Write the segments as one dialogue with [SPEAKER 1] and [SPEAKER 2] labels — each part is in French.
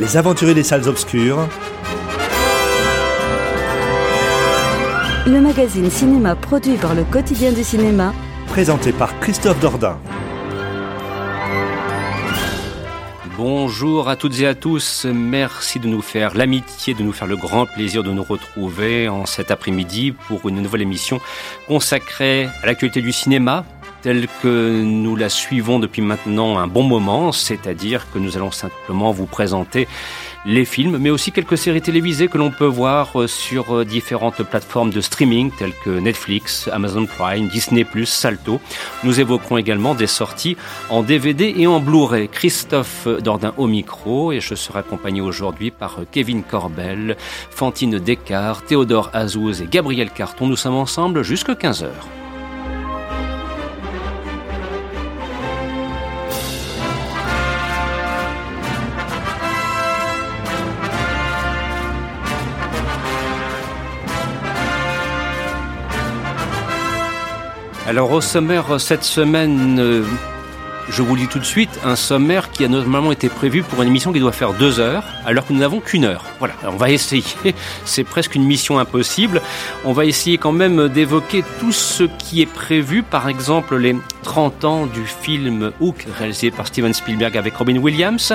[SPEAKER 1] Les aventuriers des salles obscures.
[SPEAKER 2] le magazine cinéma produit par le quotidien du cinéma,
[SPEAKER 1] Présenté par Christophe Dordain.
[SPEAKER 3] Bonjour à toutes et à tous, merci de nous faire l'amitié, de nous faire le grand plaisir de nous retrouver en cet après-midi pour une nouvelle émission consacrée à l'actualité du cinéma, telle que nous la suivons depuis maintenant un bon moment, c'est-à-dire que nous allons simplement vous présenter les films, mais aussi quelques séries télévisées que l'on peut voir sur différentes plateformes de streaming telles que Netflix, Amazon Prime, Disney+, Salto. Nous évoquerons également des sorties en DVD et en Blu-ray. Christophe Dordain au micro et je serai accompagné aujourd'hui par Kevin Corbel, Fantine Descartes, Théodore Azouz et Gabriel Carton. Nous sommes ensemble jusqu'à 15h. Alors au sommaire cette semaine, euh, je vous le dis tout de suite, un sommaire qui a normalement été prévu pour une émission qui doit faire deux heures, alors que nous n'avons qu'une heure. Voilà, on va essayer. C'est presque une mission impossible. On va essayer quand même d'évoquer tout ce qui est prévu, par exemple les 30 ans du film Hook, réalisé par Steven Spielberg avec Robin Williams,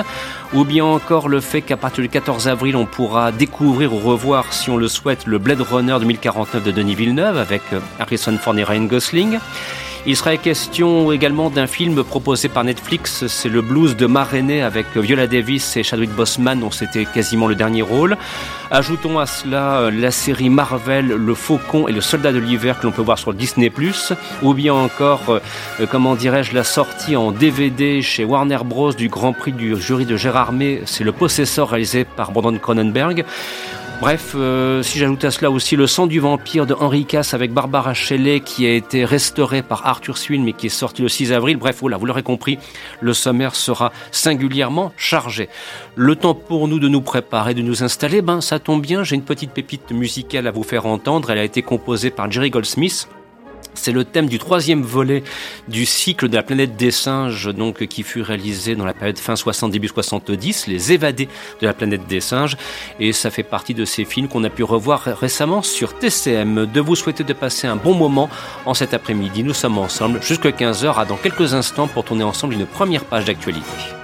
[SPEAKER 3] ou bien encore le fait qu'à partir du 14 avril, on pourra découvrir ou revoir, si on le souhaite, le Blade Runner 2049 de Denis Villeneuve avec Harrison Ford et Ryan Gosling. Il sera question également d'un film proposé par Netflix, c'est le blues de Maréné avec Viola Davis et Chadwick Boseman, dont c'était quasiment le dernier rôle. Ajoutons à cela la série Marvel, Le Faucon et le Soldat de l'hiver que l'on peut voir sur Disney+, ou bien encore, euh, comment dirais-je, la sortie en DVD chez Warner Bros du Grand Prix du jury de Gérard May, c'est Le Possesseur réalisé par Brandon Cronenberg. Bref, euh, si j'ajoute à cela aussi Le sang du vampire de Henri Cass avec Barbara Shelley qui a été restauré par Arthur Swin mais qui est sorti le 6 avril. Bref, vous l'aurez compris, le sommaire sera singulièrement chargé. Le temps pour nous de nous préparer, de nous installer, ben ça tombe bien, j'ai une petite pépite musicale à vous faire entendre. Elle a été composée par Jerry Goldsmith. C'est le thème du troisième volet du cycle de la planète des singes, donc qui fut réalisé dans la période fin 60 début 70, les évadés de la planète des singes, et ça fait partie de ces films qu'on a pu revoir récemment sur TCM. De vous souhaiter de passer un bon moment en cet après-midi. Nous sommes ensemble jusqu'à 15h, à dans quelques instants pour tourner ensemble une première page d'actualité.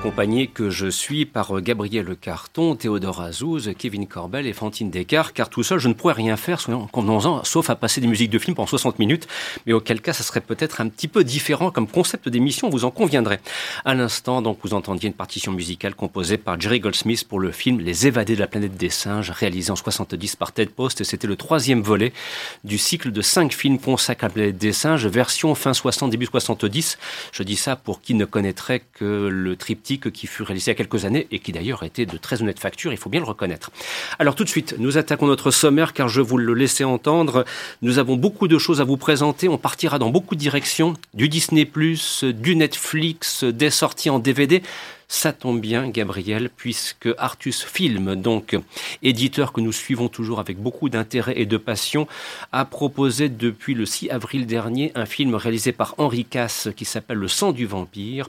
[SPEAKER 3] Accompagné que je suis par euh, Gabriel Carton, Théodore Azouz, Kevin Corbel et Fantine Descartes, car tout seul, je ne pourrais rien faire, en sauf à passer des musiques de films pendant 60 minutes, mais auquel cas, ça serait peut-être un petit peu différent comme concept d'émission, vous en conviendrez. À l'instant, donc, vous entendiez une partition musicale composée par Jerry Goldsmith pour le film Les évadés de la planète des singes, réalisé en 70 par Ted Post, et c'était le troisième volet du cycle de cinq films consacrés à la planète des singes, version fin 60, début 70. Je dis ça pour qui ne connaîtrait que le triptyque qui fut réalisé il y a quelques années et qui d'ailleurs était de très honnête facture, il faut bien le reconnaître. Alors tout de suite, nous attaquons notre sommaire car je vous le laissais entendre. Nous avons beaucoup de choses à vous présenter. On partira dans beaucoup de directions, du Disney+, du Netflix, des sorties en DVD. Ça tombe bien, Gabriel, puisque Artus Film, donc éditeur que nous suivons toujours avec beaucoup d'intérêt et de passion, a proposé depuis le 6 avril dernier un film réalisé par Henri Casse qui s'appelle Le sang du vampire,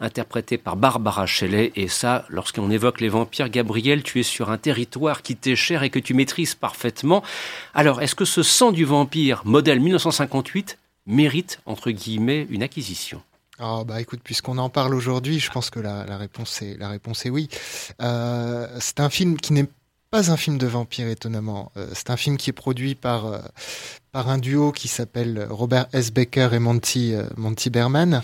[SPEAKER 3] interprété par Barbara Shelley. Et ça, lorsqu'on évoque les vampires, Gabriel, tu es sur un territoire qui t'est cher et que tu maîtrises parfaitement. Alors, est-ce que ce sang du vampire, modèle 1958, mérite, entre guillemets, une acquisition?
[SPEAKER 4] Ah bah écoute, puisqu'on en parle aujourd'hui, je pense que la, réponse est la réponse est oui. Euh, c'est un film qui n'est pas un film de vampire étonnamment. Euh, c'est un film qui est produit par euh, par un duo qui s'appelle Robert S. Baker et Monty, euh, Monty Berman,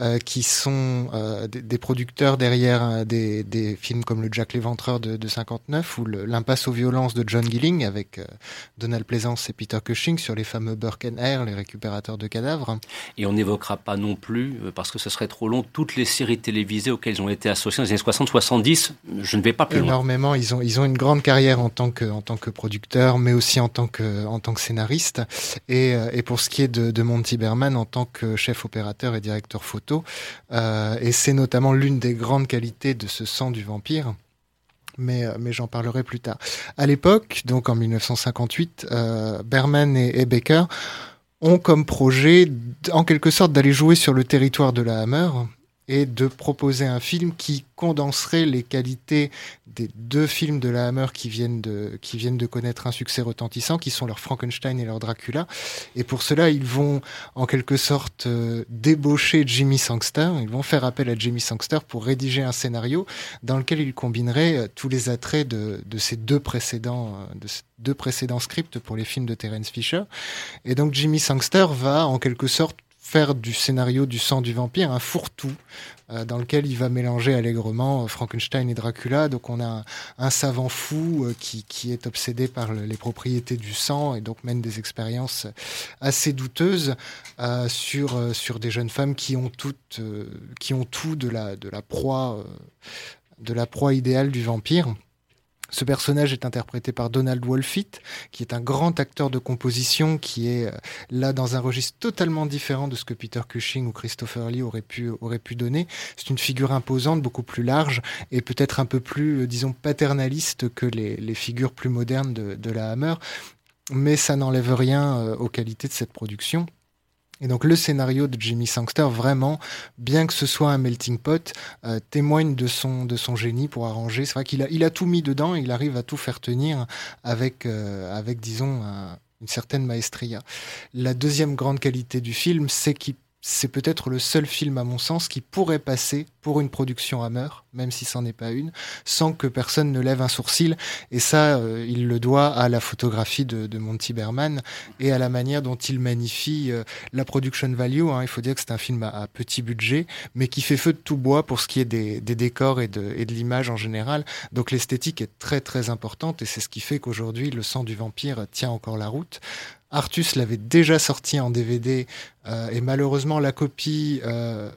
[SPEAKER 4] euh, qui sont euh, des, producteurs derrière des, des, films comme le Jack l'Éventreur de, de 59 ou L'impasse aux violences de John Gilling avec Donald Pleasance et Peter Cushing sur les fameux Burke and Hare, les récupérateurs de cadavres.
[SPEAKER 3] Et on n'évoquera pas non plus, parce que ce serait trop long, toutes les séries télévisées auxquelles ils ont été associés dans les années 60-70. Je ne vais pas plus
[SPEAKER 4] loin. Énormément. Ils ont, ils ont une grande carrière en tant que, en tant que producteurs, mais aussi en tant que, en tant que scénaristes. Et, euh, et, pour ce qui est de, Monty Berman en tant que chef opérateur et directeur photo, euh, et c'est notamment l'une des grandes qualités de ce sang du vampire. Mais, euh, j'en parlerai plus tard. À l'époque, donc en 1958, euh, Berman et, et Baker ont comme projet, en quelque sorte, d'aller jouer sur le territoire de la Hammer et de proposer un film qui condenserait les qualités des deux films de la Hammer qui viennent de, qui viennent de connaître un succès retentissant, qui sont leur Frankenstein et leur Dracula. Et pour cela, ils vont en quelque sorte euh, débaucher Jimmy Sangster. Ils vont faire appel à Jimmy Sangster pour rédiger un scénario dans lequel ils combineraient euh, tous les attraits de, de ces deux précédents, euh, de ces deux précédents scripts pour les films de Terence Fisher. Et donc Jimmy Sangster va en quelque sorte faire du scénario du sang du vampire un fourre-tout euh, dans lequel il va mélanger allègrement euh, Frankenstein et Dracula. Donc on a un, savant fou euh, qui, est obsédé par les propriétés du sang et donc mène des expériences assez douteuses sur, des jeunes femmes qui ont, tout de la proie de la proie idéale du vampire. Ce personnage est interprété par Donald Wolfit, qui est un grand acteur de composition, qui est euh, là dans un registre totalement différent de ce que Peter Cushing ou Christopher Lee auraient pu, donner. C'est une figure imposante, beaucoup plus large et peut-être un peu plus, euh, disons, paternaliste que les, figures plus modernes de, de la Hammer. Mais ça n'enlève rien euh, aux qualités de cette production. Et donc le scénario de Jimmy Sangster, vraiment, bien que ce soit un melting pot, euh, témoigne de son, de son génie pour arranger. C'est vrai qu'il a, il a tout mis dedans, il arrive à tout faire tenir avec, euh, avec disons, une certaine maestria. La deuxième grande qualité du film, c'est qu'il c'est peut-être le seul film, à mon sens, qui pourrait passer pour une production Hammer, même si c'en est pas une, sans que personne ne lève un sourcil. Et ça, euh, il le doit à la photographie de, Monty Berman et à la manière dont il magnifie euh, la production value. Hein. Il faut dire que c'est un film à, petit budget, mais qui fait feu de tout bois pour ce qui est des, décors et de, et de l'image en général. Donc l'esthétique est très très importante et c'est ce qui fait qu'aujourd'hui, le sang du vampire tient encore la route. Artus l'avait déjà sorti en DVD euh, et malheureusement la copie euh,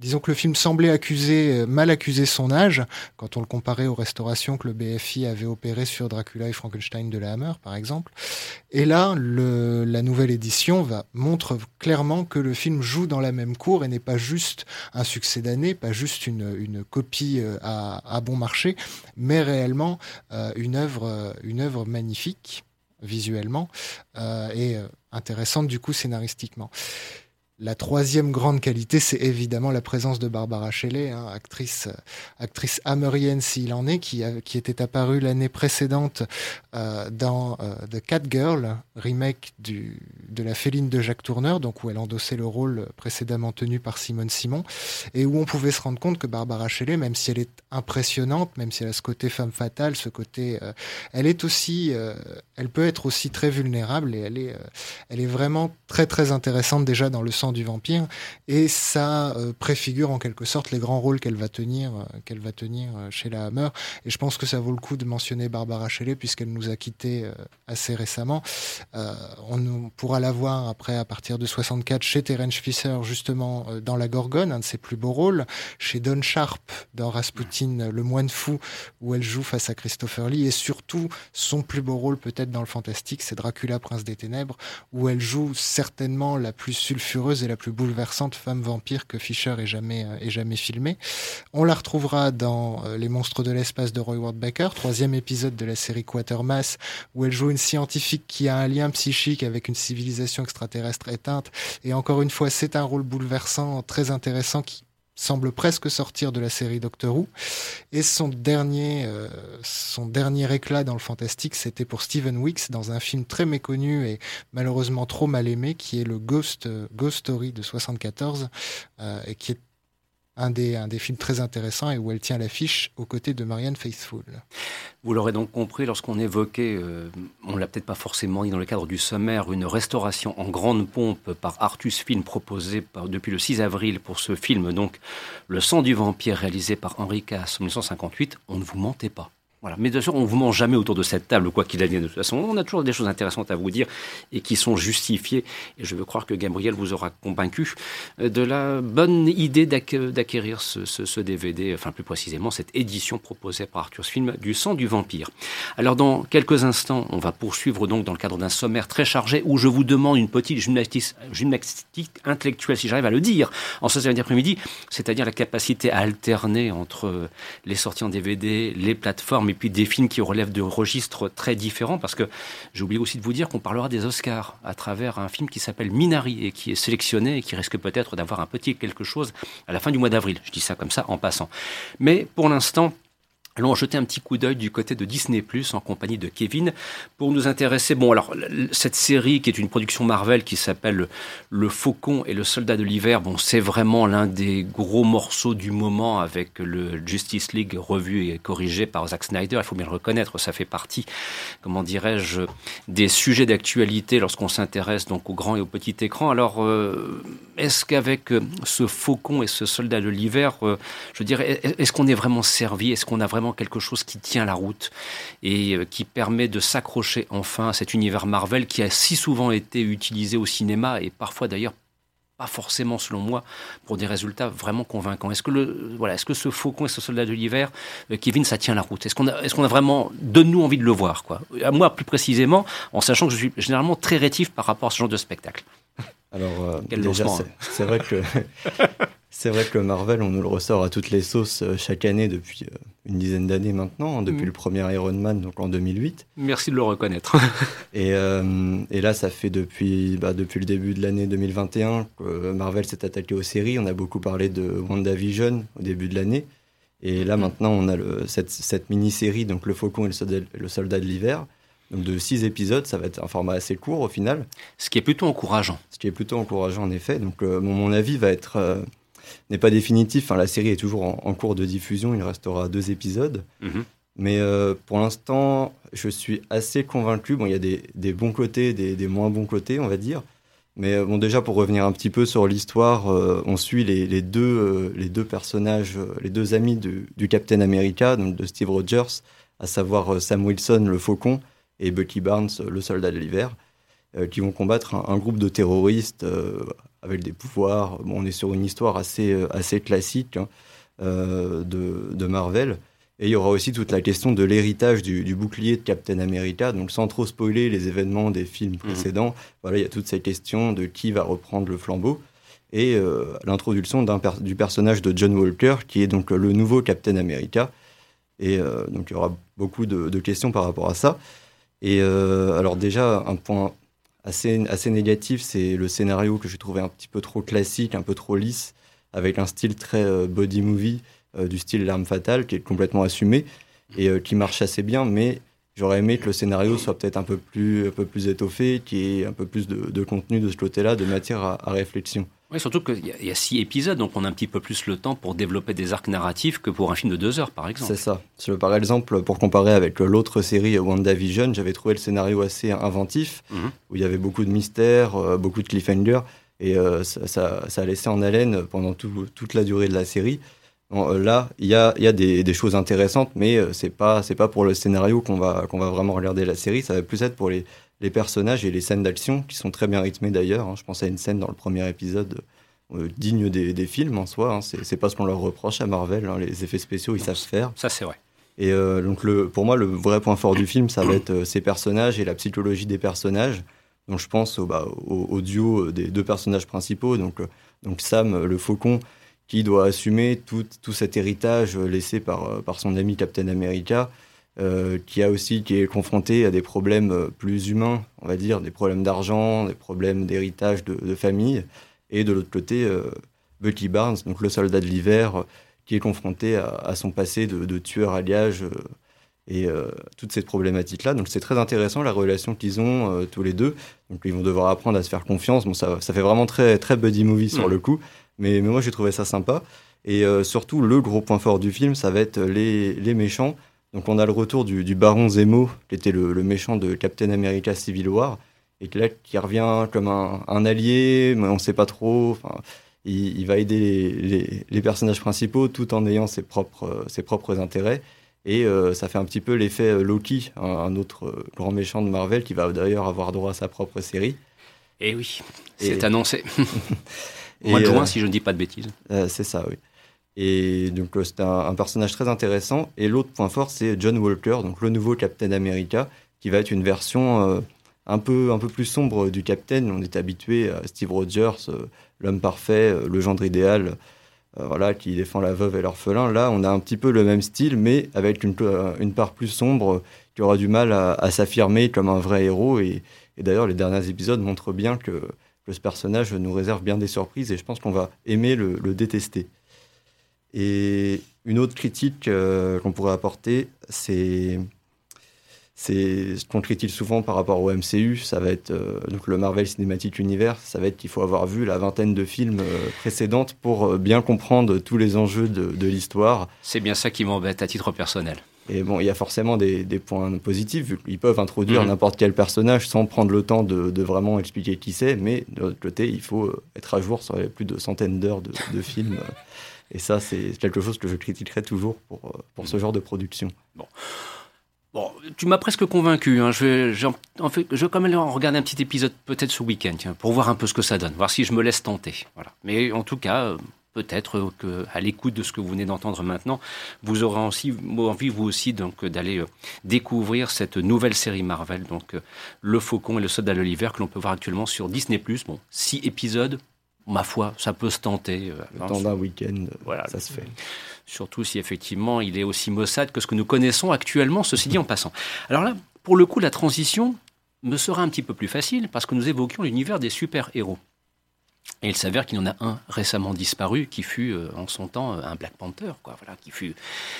[SPEAKER 4] disons que le film semblait accuser, mal accuser son âge, quand on le comparait aux restaurations que le BFI avait opérées sur Dracula et Frankenstein de la Hammer, par exemple. Et là, la nouvelle édition montre clairement que le film joue dans la même cour et n'est pas juste un succès d'année, pas juste une, copie à, bon marché, mais réellement une œuvre magnifique visuellement euh, et euh, intéressante du coup scénaristiquement. La troisième grande qualité, c'est évidemment la présence de Barbara Shelley, hein, actrice, euh, actrice hammerienne s'il en est, qui, qui était apparue l'année précédente euh, dans euh, The Cat Girl, remake de la féline de Jacques Tourneur, donc où elle endossait le rôle précédemment tenu par Simone Simon, et où on pouvait se rendre compte que Barbara Shelley, même si elle est impressionnante, même si elle a ce côté femme fatale, ce côté, elle est aussi, elle peut être aussi très vulnérable et elle est, elle est vraiment très très intéressante déjà dans le du vampire, et ça euh, préfigure en quelque sorte les grands rôles qu'elle va tenir, euh, qu'elle va tenir euh, chez la Hammer. Et je pense que ça vaut le coup de mentionner Barbara Shelley puisqu'elle nous a quittés assez récemment. on pourra la voir après à partir de 64 chez Terence Fisher justement dans La Gorgone, un de ses plus beaux rôles, chez Don Sharp dans Rasputin, le moine fou, où elle joue face à Christopher Lee, et surtout son plus beau rôle peut-être dans le fantastique, c'est Dracula, prince des ténèbres, où elle joue certainement la plus sulfureuse la plus bouleversante femme vampire que Fisher ait jamais, euh, ait jamais filmée. On la retrouvera dans euh, Les monstres de l'espace de Roy Ward Baker, troisième épisode de la série Quatermass, où elle joue une scientifique qui a un lien psychique avec une civilisation extraterrestre éteinte. Et encore une fois, c'est un rôle bouleversant, très intéressant, qui semble presque sortir de la série Doctor Who. Et son dernier, euh, son dernier éclat dans le fantastique, c'était pour Steven Weeks dans un film très méconnu et malheureusement trop mal aimé, qui est le Ghost, Ghost Story de 74, euh, et qui est un des, un des films très intéressants et où elle tient l'affiche aux côtés de Marianne Faithfull.
[SPEAKER 3] Vous l'aurez donc compris, lorsqu'on évoquait, euh, on l'a peut-être pas forcément dit dans le cadre du sommaire, une restauration en grande pompe par Artus Film proposée depuis le 6 avril pour ce film, donc Le sang du vampire réalisé par Henri Cass en 1958, on ne vous mentait pas. Voilà. Mais bien sûr, on ne vous mange jamais autour de cette table, quoi qu'il advienne. De toute façon, on a toujours des choses intéressantes à vous dire et qui sont justifiées. Et je veux croire que Gabriel vous aura convaincu euh, de la bonne idée d'acquérir ce, DVD, enfin plus précisément cette édition proposée par Arthur Film du sang du vampire. Alors dans quelques instants, on va poursuivre donc dans le cadre d'un sommaire très chargé où je vous demande une petite gymnastique, gymnastique intellectuelle, si j'arrive à le dire, en ce samedi après-midi, c'est-à-dire la capacité à alterner entre les sorties en DVD, les plateformes et puis des films qui relèvent de registres très différents, parce que j'ai oublié aussi de vous dire qu'on parlera des Oscars à travers un film qui s'appelle Minari et qui est sélectionné et qui risque peut-être d'avoir un petit quelque chose à la fin du mois d'avril. Je dis ça comme ça en passant. Mais pour l'instant, Allons jeter un petit coup d'œil du côté de Disney Plus en compagnie de Kevin pour nous intéresser. Bon, alors cette série qui est une production Marvel qui s'appelle Le Faucon et le Soldat de l'hiver. Bon, c'est vraiment l'un des gros morceaux du moment avec le Justice League revu et corrigé par Zack Snyder. Il faut bien le reconnaître, ça fait partie, comment dirais-je, des sujets d'actualité lorsqu'on s'intéresse donc au grand et au petit écran. Alors, euh, est-ce qu'avec euh, ce Faucon et ce Soldat de l'hiver, euh, je dirais, est-ce qu'on est vraiment servi? Est-ce qu'on a vraiment quelque chose qui tient la route et euh, qui permet de s'accrocher enfin à cet univers Marvel qui a si souvent été utilisé au cinéma et parfois d'ailleurs pas forcément selon moi pour des résultats vraiment convaincants. Est-ce que le voilà, est-ce que ce Faucon et ce Soldat de l'hiver, euh, Kevin, ça tient la route? Est-ce qu'on a est-ce a vraiment de nous envie de le voir quoi? Moi plus précisément, en sachant que je suis généralement très rétif par rapport à ce genre de spectacle.
[SPEAKER 5] Alors euh, déjà, c'est vrai que C'est vrai que Marvel, on nous le ressort à toutes les sauces euh, chaque année depuis euh, une dizaine d'années maintenant, hein, depuis mm. le premier Iron Man, donc en 2008.
[SPEAKER 3] Merci de le reconnaître.
[SPEAKER 5] et, euh, et, là, ça fait depuis, bah, depuis le début de l'année 2021 que Marvel s'est attaqué aux séries. On a beaucoup parlé de WandaVision au début de l'année. Et là, maintenant, on a le, cette, cette mini-série, donc Le Faucon et le Soldat, le soldat de l'hiver. Donc de six épisodes, ça va être un format assez court au final.
[SPEAKER 3] Ce qui est plutôt encourageant.
[SPEAKER 5] Ce qui est plutôt encourageant en effet. Donc mon avis va être n'est pas définitif. Enfin, la série est toujours en, cours de diffusion. Il restera deux épisodes. Mhm. Mais euh, pour l'instant, je suis assez convaincu. Bon, il y a des, bons côtés, des, moins bons côtés, on va dire. Mais euh, bon, déjà pour revenir un petit peu sur l'histoire, euh, on suit les, deux, les deux personnages, les deux amis du, Captain America, donc de Steve Rogers, à savoir Sam Wilson, le Faucon, et Bucky Barnes, le Soldat de l'hiver, qui vont combattre un, groupe de terroristes avec des pouvoirs. Bon, on est sur une histoire assez, assez classique hein, de, de, Marvel. Et il y aura aussi toute la question de l'héritage du, bouclier de Captain America. Donc, sans trop spoiler les événements des films mhm. précédents, voilà, il y a toute cette question de qui va reprendre le flambeau. Et l'introduction du personnage de John Walker, qui est donc le nouveau Captain America. Et donc, il y aura beaucoup de, de questions par rapport à ça. Et euh, alors déjà, un point assez, assez négatif, c'est le scénario que j'ai trouvé un petit peu trop classique, un peu trop lisse, avec un style très euh, body movie, euh, du style L'arme fatale, qui est complètement assumé et qui marche assez bien, mais j'aurais aimé que le scénario soit peut-être un peu plus, un peu plus étoffé, qu'il y ait un peu plus de, contenu de ce côté-là, de matière à réflexion.
[SPEAKER 3] Oui, surtout qu'il y, a six épisodes, donc on a un petit peu plus le temps pour développer des arcs narratifs que pour un film de deux heures, par exemple.
[SPEAKER 5] C'est ça. Par exemple, pour comparer avec l'autre série WandaVision, j'avais trouvé le scénario assez inventif, mhm. où il y avait beaucoup de mystères, euh, beaucoup de cliffhangers, et euh, ça, ça, a laissé en haleine pendant toute la durée de la série. Euh, là, il y a, y a des, des, choses intéressantes, mais c'est pas c'est pas pour le scénario qu'on va qu'on va vraiment regarder la série. Ça va plus être pour les les personnages et les scènes d'action qui sont très bien rythmées d'ailleurs. Hein. Je pense à une scène dans le premier épisode euh, digne des, films en soi. Hein. C'est pas ce qu'on leur reproche à Marvel. Hein. Les effets spéciaux, ils savent faire.
[SPEAKER 3] Ça, c'est vrai.
[SPEAKER 5] Et euh, donc, le, pour moi, le vrai point fort du film, ça va être euh, ces personnages et la psychologie des personnages. Donc, je pense au, bah, au, duo des deux personnages principaux. Donc, donc Sam, le faucon, qui doit assumer tout, tout cet héritage laissé par, par son ami Captain America. Euh, qui a aussi qui est confronté à des problèmes euh, plus humains, on va dire, des problèmes d'argent, des problèmes d'héritage de, famille, et de l'autre côté, euh, Bucky Barnes, donc le soldat de l'hiver, qui est confronté à, son passé de, tueur à gage et toutes ces problématiques-là. Donc c'est très intéressant la relation qu'ils ont tous les deux. Donc ils vont devoir apprendre à se faire confiance. Bon, ça, ça fait vraiment très très buddy movie sur le coup, mais, mais moi j'ai trouvé ça sympa. Et surtout le gros point fort du film, ça va être les, les méchants. Donc on a le retour du, baron Zemo, qui était le, méchant de Captain America Civil War, et qui, là, qui revient comme un, allié, mais on ne sait pas trop. Enfin, il, va aider les, personnages principaux tout en ayant ses propres, ses propres intérêts. Et euh, ça fait un petit peu l'effet euh, Loki, un, autre euh, grand méchant de Marvel, qui va d'ailleurs avoir droit à sa propre série.
[SPEAKER 3] Et eh oui, c'est annoncé. Au mois de juin, si je ne dis pas de bêtises.
[SPEAKER 5] c'est ça, oui. Et donc euh, c'est un, personnage très intéressant. Et l'autre point fort, c'est John Walker, donc le nouveau Captain America, qui va être une version euh, un peu un peu plus sombre du Captain. On est habitué à Steve Rogers, euh, l'homme parfait, le gendre idéal, voilà, qui défend la veuve et l'orphelin. Là, on a un petit peu le même style, mais avec une, une part plus sombre, qui aura du mal à, s'affirmer comme un vrai héros. Et, d'ailleurs, les derniers épisodes montrent bien que, ce personnage nous réserve bien des surprises, et je pense qu'on va aimer le détester. Et une autre critique euh, qu'on pourrait apporter, c'est ce qu'on critique souvent par rapport au MCU, ça va être euh, donc le Marvel Cinematic Universe, ça va être qu'il faut avoir vu la vingtaine de films euh, précédentes pour bien comprendre tous les enjeux de, l'histoire.
[SPEAKER 3] C'est bien ça qui m'embête à titre personnel.
[SPEAKER 5] Et bon, il y a forcément des, points positifs, vu qu'ils peuvent introduire mhm. n'importe quel personnage sans prendre le temps de, vraiment expliquer qui c'est, mais de l'autre côté, il faut être à jour sur les plus de centaines d'heures de, de films. Et ça, c'est quelque chose que je critiquerai toujours pour, euh, pour ce genre de production.
[SPEAKER 3] Bon. Bon, tu m'as presque convaincu. Hein. Je, vais, en fait, je vais quand même regarder un petit épisode peut-être ce week-end, pour voir un peu ce que ça donne, voir si je me laisse tenter. Voilà. Mais en tout cas, euh, peut-être qu'à l'écoute de ce que vous venez d'entendre maintenant, vous aurez aussi envie, vous aussi, donc d'aller euh, découvrir cette nouvelle série Marvel, donc Le Faucon et le Soldat de l'hiver, que l'on peut voir actuellement sur Disney+. Bon, six épisodes, ma foi, ça peut se tenter.
[SPEAKER 5] Euh, le temps d'un week-end, voilà, ça se fait.
[SPEAKER 3] Surtout si effectivement il est aussi maussade que ce que nous connaissons actuellement, ceci dit en passant. Alors là, pour le coup, la transition me sera un petit peu plus facile parce que nous évoquions l'univers des super-héros. Et il s'avère qu'il y en a un récemment disparu qui fut euh, en son temps euh, un Black Panther, quoi. Voilà, qui fut,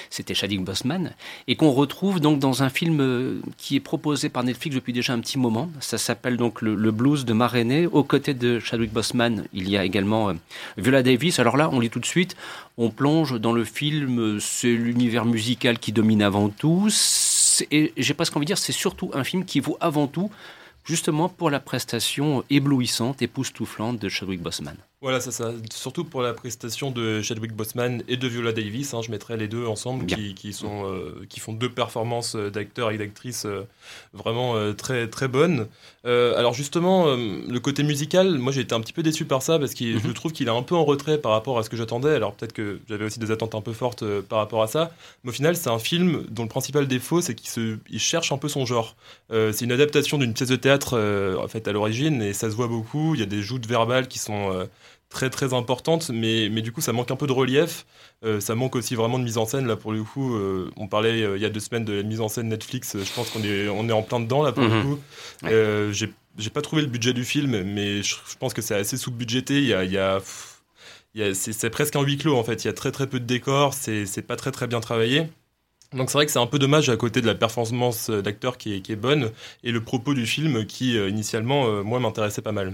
[SPEAKER 3] c'était Chadwick Boseman, et qu'on retrouve donc dans un film euh, qui est proposé par Netflix depuis déjà un petit moment. Ça s'appelle donc le, Blues de Maréné. Aux côtés de Chadwick Boseman, il y a également Viola Davis. Alors là, on lit tout de suite, on plonge dans le film. C'est l'univers musical qui domine avant tout. Et j'ai presque envie de dire, c'est surtout un film qui vaut avant tout justement pour la prestation éblouissante, époustouflante de Chadwick Boseman.
[SPEAKER 6] Voilà, c'est ça. Surtout pour la prestation de Chadwick Boseman et de Viola Davis. Hein, je mettrai les deux ensemble, qui, sont, euh, qui font deux performances euh, d'acteurs et d'actrices euh, vraiment très, très bonnes. alors justement, le côté musical, moi j'ai été un petit peu déçu par ça, parce que je mhm. trouve qu'il est un peu en retrait par rapport à ce que j'attendais. Alors peut-être que j'avais aussi des attentes un peu fortes par rapport à ça. Mais au final, c'est un film dont le principal défaut, c'est qu'il il cherche un peu son genre. c'est une adaptation d'une pièce de théâtre en fait à l'origine, et ça se voit beaucoup. Il y a des joutes verbales qui sont très très importante, mais, mais du coup ça manque un peu de relief. Euh, ça manque aussi vraiment de mise en scène. Là pour le coup, euh, on parlait euh, il y a deux semaines de la mise en scène Netflix. Je pense qu'on est, on est en plein dedans là pour le mhm. coup. j'ai, j'ai pas trouvé le budget du film, mais je, pense que c'est assez sous-budgété. Il y a, il y a, c'est, presque un huis clos en fait. Il y a très très peu de décors. C'est, c'est pas très très bien travaillé. Donc c'est vrai que c'est un peu dommage à côté de la performance d'acteur qui est, qui est bonne et le propos du film qui initialement moi m'intéressait pas mal.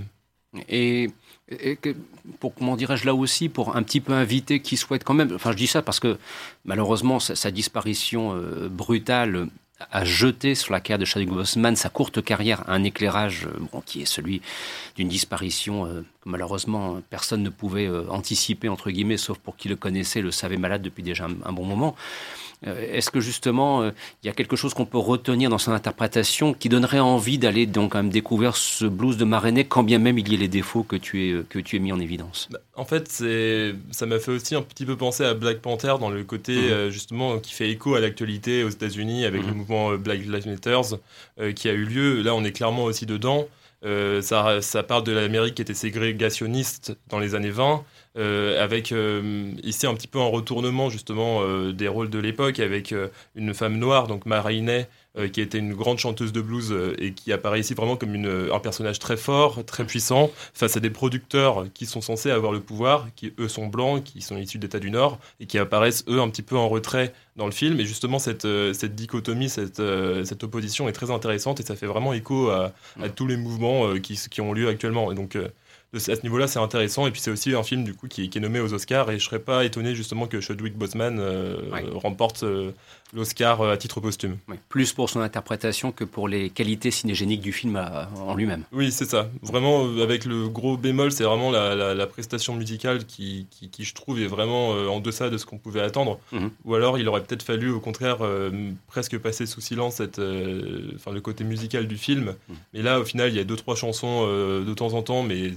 [SPEAKER 3] Et et que, pour comment dirais-je là aussi, pour un petit peu inviter qui souhaite quand même. Enfin, je dis ça parce que malheureusement, sa, disparition euh, brutale a jeté sur la carrière de Chadwick Boseman sa courte carrière un éclairage euh, bon, qui est celui d'une disparition euh, que malheureusement personne ne pouvait anticiper entre guillemets, sauf pour qui le connaissait, le savait malade depuis déjà un bon moment. Euh, est-ce que justement, euh, il y a quelque chose qu'on peut retenir dans son interprétation qui donnerait envie d'aller donc quand même découvrir ce blues de Maréné, quand bien même il y ait les défauts que tu, es, euh, que tu as mis en évidence?
[SPEAKER 6] Bah, En fait, ça m'a fait aussi un petit peu penser à Black Panther dans le côté mmh. justement qui fait écho à l'actualité aux États-Unis avec le mmh. mouvement Black Lives Matter qui a eu lieu. Là, on est clairement aussi dedans. ça, ça, parle de l'Amérique qui était ségrégationniste dans les années 20 euh, avec euh, ici un petit peu un retournement justement euh, des rôles de l'époque avec une femme noire, donc Marinette, qui était une grande chanteuse de blues et qui apparaît ici vraiment comme une, un personnage très fort, très puissant, face à des producteurs qui sont censés avoir le pouvoir, qui eux sont blancs, qui sont issus d'États du Nord et qui apparaissent eux un petit peu en retrait dans le film. Et justement, cette, cette dichotomie, cette, cette opposition est très intéressante et ça fait vraiment écho à, à tous les mouvements qui, qui, ont lieu actuellement. Et donc, à ce niveau-là, c'est intéressant. Et puis c'est aussi un film du coup qui, est nommé aux Oscars. Et je serais pas étonné justement que Chadwick Boseman euh, remporte euh, l'Oscar euh, à titre posthume.
[SPEAKER 3] Plus pour son interprétation que pour les qualités cinégéniques du film en lui-même.
[SPEAKER 6] Oui, c'est ça. Vraiment, avec le gros bémol, c'est vraiment la, prestation musicale qui, qui, je trouve, est vraiment en deçà de ce qu'on pouvait attendre. Mhm. Ou alors, il aurait peut-être fallu, au contraire, presque passer sous silence cette, enfin, le côté musical du film. Mhm. Mais là, au final, il y a deux, trois chansons de temps en temps, mais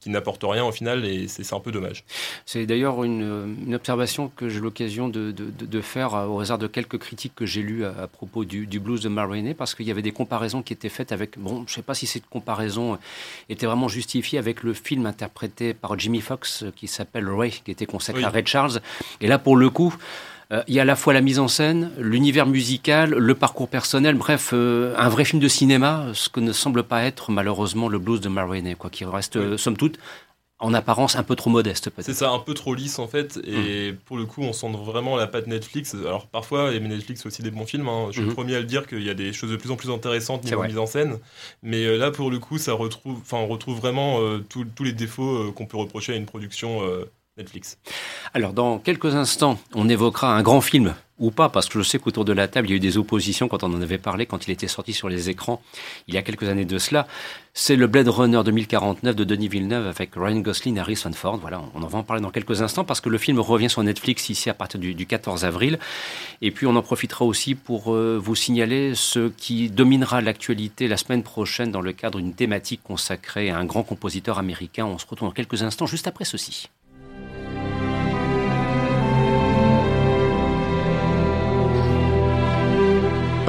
[SPEAKER 6] qui, n'apporte rien au final et c'est un peu dommage.
[SPEAKER 3] C'est d'ailleurs une, une, observation que j'ai l'occasion de, de, de, faire au hasard de quelques critiques que j'ai lues à, propos du, du, blues de Maroney parce qu'il y avait des comparaisons qui étaient faites avec, bon, je ne sais pas si cette comparaison était vraiment justifiée avec le film interprété par Jimmy Fox qui s'appelle Ray, qui était consacré à Red Charles. Et là, pour le coup, euh, il y a à la fois la mise en scène, l'univers musical, le parcours personnel, bref, euh, un vrai film de cinéma, ce que ne semble pas être malheureusement le blues de Maroney, quoi, qui reste, euh, somme toute, en apparence un peu trop modeste
[SPEAKER 6] C'est ça, un peu trop lisse en fait. Et mm. pour le coup, on sent vraiment la patte Netflix. Alors parfois, et Netflix aussi des bons films. Hein. Je suis le mm-hmm. premier à le dire qu'il y a des choses de plus en plus intéressantes niveau mise en scène. Mais là, pour le coup, ça retrouve, enfin, on retrouve vraiment tous les défauts qu'on peut reprocher à une production Netflix.
[SPEAKER 3] Alors, dans quelques instants, on évoquera un grand film, ou pas, parce que je sais qu'autour de la table, il y a eu des oppositions quand on en avait parlé, quand il était sorti sur les écrans, il y a quelques années de cela. C'est le Blade Runner 2049 de Denis Villeneuve avec Ryan Gosling et Harrison Ford. Voilà, on en va en parler dans quelques instants parce que le film revient sur Netflix ici à partir du, 14 avril. Et puis, on en profitera aussi pour euh, vous signaler ce qui dominera l'actualité la semaine prochaine dans le cadre d'une thématique consacrée à un grand compositeur américain. On se retrouve dans quelques instants juste après ceci.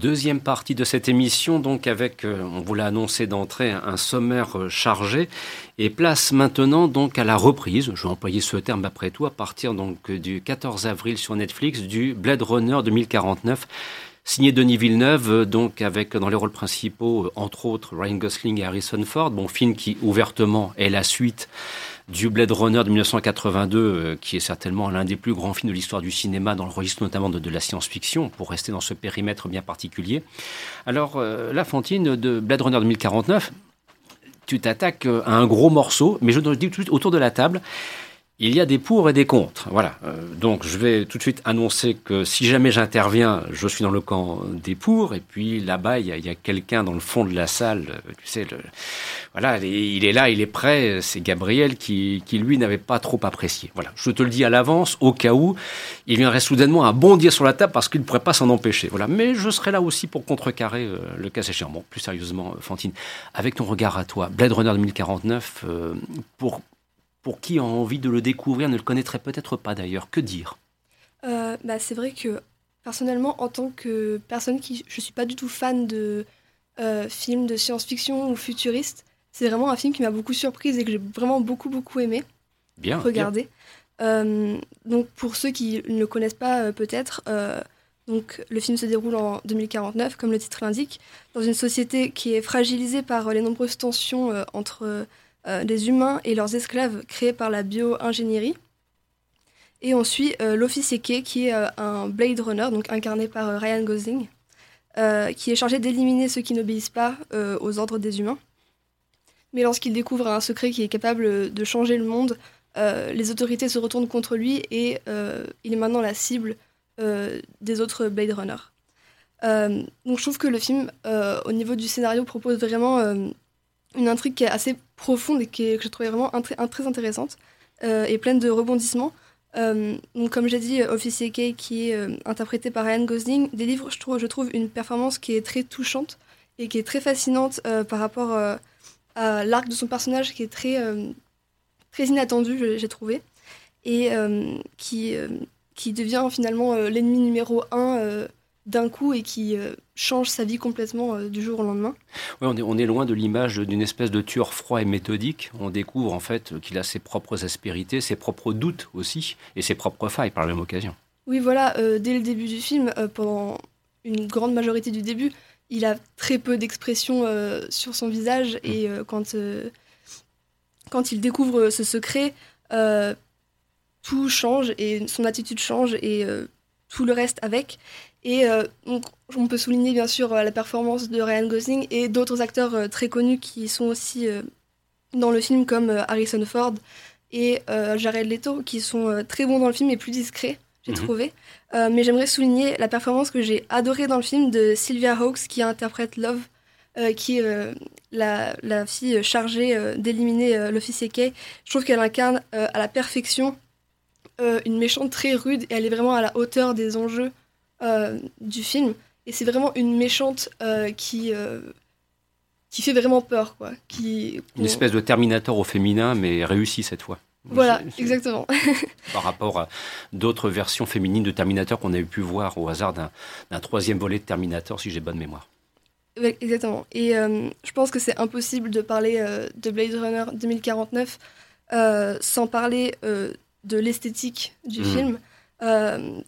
[SPEAKER 3] Deuxième partie de cette émission, donc avec, euh, on vous l'a annoncé d'entrée, un sommaire euh, chargé, et place maintenant donc à la reprise, je vais employer ce terme après tout, à partir donc du 14 avril sur Netflix, du Blade Runner 2049, signé Denis Villeneuve, euh, donc avec dans les rôles principaux, entre autres, Ryan Gosling et Harrison Ford, bon film qui ouvertement est la suite du Blade Runner de 1982, euh, qui est certainement l'un des plus grands films de l'histoire du cinéma, dans le registre notamment de, la science-fiction, pour rester dans ce périmètre bien particulier. Alors, euh, la Fantine de Blade Runner 2049, tu t'attaques euh, à un gros morceau, mais je dis tout de suite autour de la table, il y a des pour et des contre. Voilà. Euh, donc je vais tout de suite annoncer que si jamais j'interviens, je suis dans le camp des pour. Et puis là-bas, il y a, quelqu'un dans le fond de la salle. Euh, tu sais, le, voilà, il est là, il est prêt. C'est Gabriel qui, qui lui n'avait pas trop apprécié. Voilà. Je te le dis à l'avance, au cas où il viendrait soudainement à bondir sur la table parce qu'il ne pourrait pas s'en empêcher. Voilà. Mais je serai là aussi pour contrecarrer euh, le cas échéant. Bon, plus sérieusement, Fantine, avec ton regard à toi, Blade Runner 2049, pour pour qui a envie de le découvrir ne le connaîtrait peut-être pas d'ailleurs. Que dire?
[SPEAKER 7] Euh, bah, C'est vrai que personnellement, en tant que personne qui je suis pas du tout fan de euh, films de science-fiction ou futuristes, c'est vraiment un film qui m'a beaucoup surprise et que j'ai vraiment beaucoup beaucoup aimé.
[SPEAKER 3] Bien.
[SPEAKER 7] Regarder. Euh, donc pour ceux qui ne le connaissent pas peut-être, donc le film se déroule en 2049, comme le titre l'indique, dans une société qui est fragilisée par les nombreuses tensions entre euh, des humains et leurs esclaves créés par la bio-ingénierie. Et on suit euh, l'officier qui est euh, un Blade Runner, donc incarné par Ryan Gosling, qui est chargé d'éliminer ceux qui n'obéissent pas aux ordres des humains. Mais lorsqu'il découvre un secret qui est capable de changer le monde, les autorités se retournent contre lui et il est maintenant la cible des autres Blade Runners. donc je trouve que le film, au niveau du scénario, propose vraiment une intrigue qui est assez profonde et que je trouvais vraiment très intéressante euh, et pleine de rebondissements. Euh, donc, comme j'ai dit, Officier K, qui est euh, interprété par Ryan Gosling, des livres, je trouve, je trouve une performance qui est très touchante et qui est très fascinante par rapport à l'arc de son personnage qui est très, très inattendu, j'ai trouvé, et qui, qui devient finalement l'ennemi numéro un d'un coup et qui euh, change sa vie complètement euh, du jour au lendemain.
[SPEAKER 3] Oui, on est, on est loin de l'image d'une espèce de tueur froid et méthodique. On découvre en fait qu'il a ses propres aspérités, ses propres doutes aussi, et ses propres failles par la même occasion.
[SPEAKER 7] Oui, voilà, euh, dès le début du film, pendant une grande majorité du début, il a très peu d'expression sur son visage, mm. et quand, quand il découvre ce secret, tout change, et son attitude change, et tout le reste avec. Et euh, on peut souligner bien sûr euh, la performance de Ryan Gosling et d'autres acteurs euh, très connus qui sont aussi dans le film, comme Harrison Ford et Jared Leto, qui sont très bons dans le film et plus discrets, j'ai mhm. trouvé. mais j'aimerais souligner la performance que j'ai adorée dans le film de Sylvia Hawkes, qui interprète Love, qui est la, la, fille chargée d'éliminer l'officier Kay. Je trouve qu'elle incarne à la perfection une méchante très rude et elle est vraiment à la hauteur des enjeux du film. Et c'est vraiment une méchante euh, qui, euh, qui fait vraiment peur. Quoi. Qui,
[SPEAKER 3] Une espèce de Terminator au féminin, mais réussi cette fois.
[SPEAKER 7] Voilà, exactement.
[SPEAKER 3] par rapport à d'autres versions féminines de Terminator qu'on avait pu voir au hasard d'un troisième volet de Terminator, si j'ai bonne mémoire.
[SPEAKER 7] Exactement. Et je pense que c'est impossible de parler de Blade Runner 2049 sans parler de l'esthétique du mmh. film. Euh,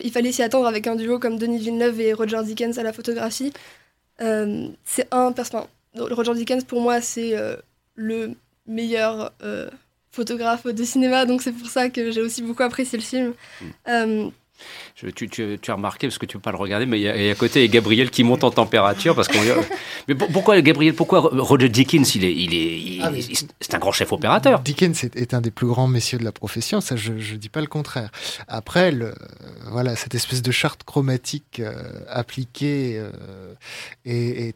[SPEAKER 7] il fallait s'y attendre avec un duo comme Denis Villeneuve et Roger Dickens à la photographie. Euh, c'est un personnage. Roger Dickens, pour moi, c'est euh, le meilleur photographe de cinéma, donc c'est pour ça que j'ai aussi beaucoup apprécié le film. Mm
[SPEAKER 3] tu, as remarqué, parce que tu ne peux pas le regarder, mais il y, a, à côté Gabriel qui monte en température. Parce qu'on, mais pourquoi Gabriel Pourquoi Roger Dickens il est, il est, ah, C'est un grand chef opérateur.
[SPEAKER 4] Dickens est, un des plus grands messieurs de la profession, ça je ne dis pas le contraire. Après, le, voilà, cette espèce de charte chromatique euh, appliquée euh, est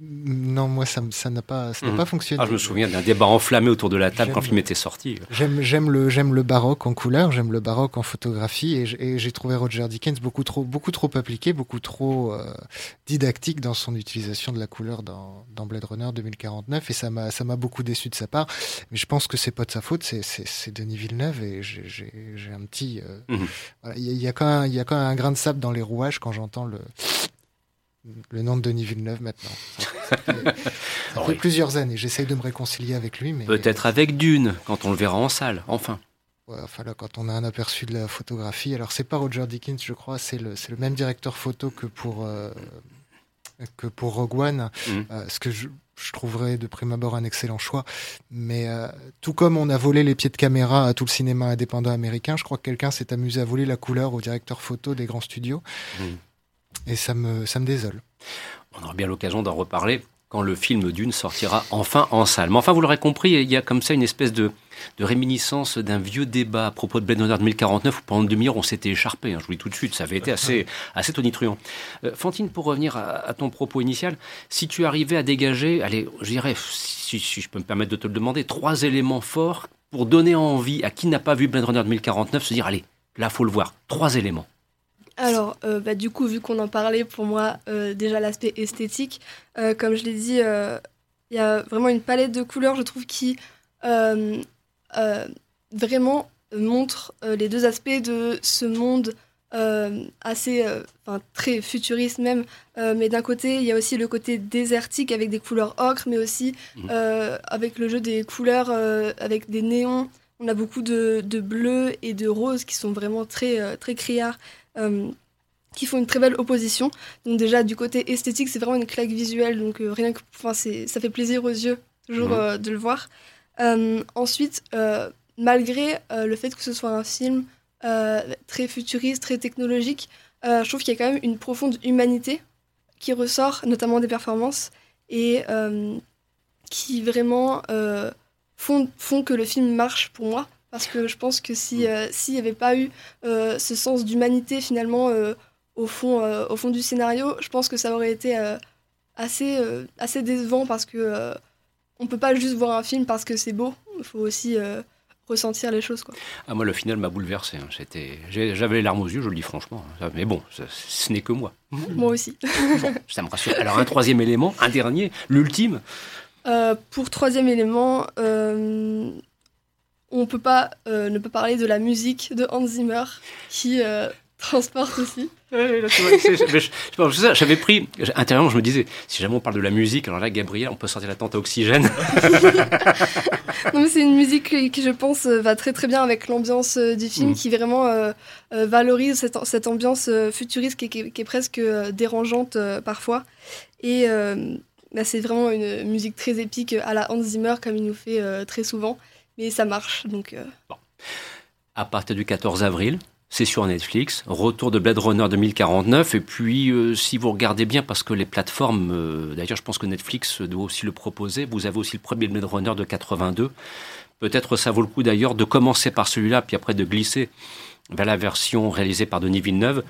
[SPEAKER 4] non, moi, ça n'a pas, ça n'a pas fonctionné.
[SPEAKER 3] Ah, je me souviens d'un débat enflammé autour de la table quand le film était sorti.
[SPEAKER 4] J'aime le, le baroque en couleur, j'aime le baroque en photographie, et j'ai trouvé Roger Dickens beaucoup trop, beaucoup trop appliqué, beaucoup trop euh, didactique dans son utilisation de la couleur dans, dans Blade Runner 2049, et ça m'a beaucoup déçu de sa part. Mais je pense que c'est pas de sa faute, c'est Denis Villeneuve, et j'ai un petit. Euh, mhm. Il y, a quand même, il y a quand même un grain de sable dans les rouages quand j'entends le le nom de Denis Villeneuve maintenant. Ça fait, plusieurs années. J'essaye de me réconcilier avec lui. mais
[SPEAKER 3] Peut-être avec Dune, quand on le verra en salle, enfin.
[SPEAKER 4] enfin quand on a un aperçu de la photographie. Alors, c'est pas Roger Dickens, je crois, c'est le, même directeur photo que pour, euh, que pour Rogue One. Mm. Euh, ce que je, je trouverais de prime abord un excellent choix. Mais euh, tout comme on a volé les pieds de caméra à tout le cinéma indépendant américain, je crois que quelqu'un s'est amusé à voler la couleur au directeur photo des grands studios. Mmh. Et ça me, ça me désole.
[SPEAKER 3] On aura bien l'occasion d'en reparler quand le film Dune sortira enfin en salle. Mais enfin, vous l'aurez compris, il y a comme ça une espèce de, de réminiscence d'un vieux débat à propos de Blade Runner 2049 où pendant une demi-heure on s'était écharpé. Hein, je vous dis tout de suite, ça avait été assez, assez tonitruant. Euh, Fantine, pour revenir à, ton propos initial, si tu arrivais à dégager, allez, je dirais, si, si, je peux me permettre de te le demander, trois éléments forts pour donner envie à qui n'a pas vu Blade Runner 2049 se dire, allez, là faut le voir. Trois éléments.
[SPEAKER 7] Alors, euh, bah, du coup, vu qu'on en parlait, pour moi, euh, déjà l'aspect esthétique, euh, comme je l'ai dit, il y a vraiment une palette de couleurs, je trouve, qui vraiment montre les deux aspects de ce monde assez, enfin, très futuriste même. mais d'un côté, il y a aussi le côté désertique avec des couleurs ocre, mais aussi mmh. avec le jeu des couleurs, avec des néons. On a beaucoup de, de bleu et de rose qui sont vraiment très, très criards. Euh, qui font une très belle opposition. Donc déjà du côté esthétique, c'est vraiment une claque visuelle, donc euh, rien que, enfin ça fait plaisir aux yeux toujours mhm. euh, de le voir. ensuite, malgré le fait que ce soit un film très futuriste, très technologique, je trouve qu'il y a quand même une profonde humanité qui ressort, notamment des performances, et qui vraiment font, font que le film marche pour moi. Parce que je pense que si mm. euh, s'il n'y avait pas eu euh, ce sens d'humanité finalement euh, au, fond, au fond du scénario, je pense que ça aurait été assez, assez décevant parce que on peut pas juste voir un film parce que c'est beau, il faut aussi ressentir les choses. Quoi.
[SPEAKER 3] Ah, moi, le final m'a bouleversé. Hein. J'avais les larmes aux yeux, je le dis franchement. Mais bon, ce n'est que moi.
[SPEAKER 7] Moi aussi.
[SPEAKER 3] ça me rassure. Alors, un troisième élément, un dernier, l'ultime.
[SPEAKER 7] pour troisième élément, on peut pas euh, ne pas parler de la musique de Hans Zimmer qui euh, transporte aussi.
[SPEAKER 3] J'avais pris, intérieurement, je me disais, si jamais on parle de la musique, alors là, Gabriel, on peut sortir la tente à oxygène.
[SPEAKER 7] c'est une musique qui, je pense, va très très bien avec l'ambiance euh, du film, mm. qui vraiment valorise cette, ambiance futuriste qui, est presque dérangeante parfois. Et bah, c'est vraiment une musique très épique à la Hans Zimmer, comme il nous fait très souvent mais ça marche. Donc, euh.
[SPEAKER 3] À partir du 14 avril, c'est sur Netflix, retour de Blade Runner 2049, et puis euh, si vous regardez bien, parce que les plateformes, euh, d'ailleurs je pense que Netflix doit aussi le proposer, vous avez aussi le premier Blade Runner de 82, peut-être ça vaut le coup d'ailleurs de commencer par celui-là, puis après de glisser vers la version réalisée par Denis Villeneuve,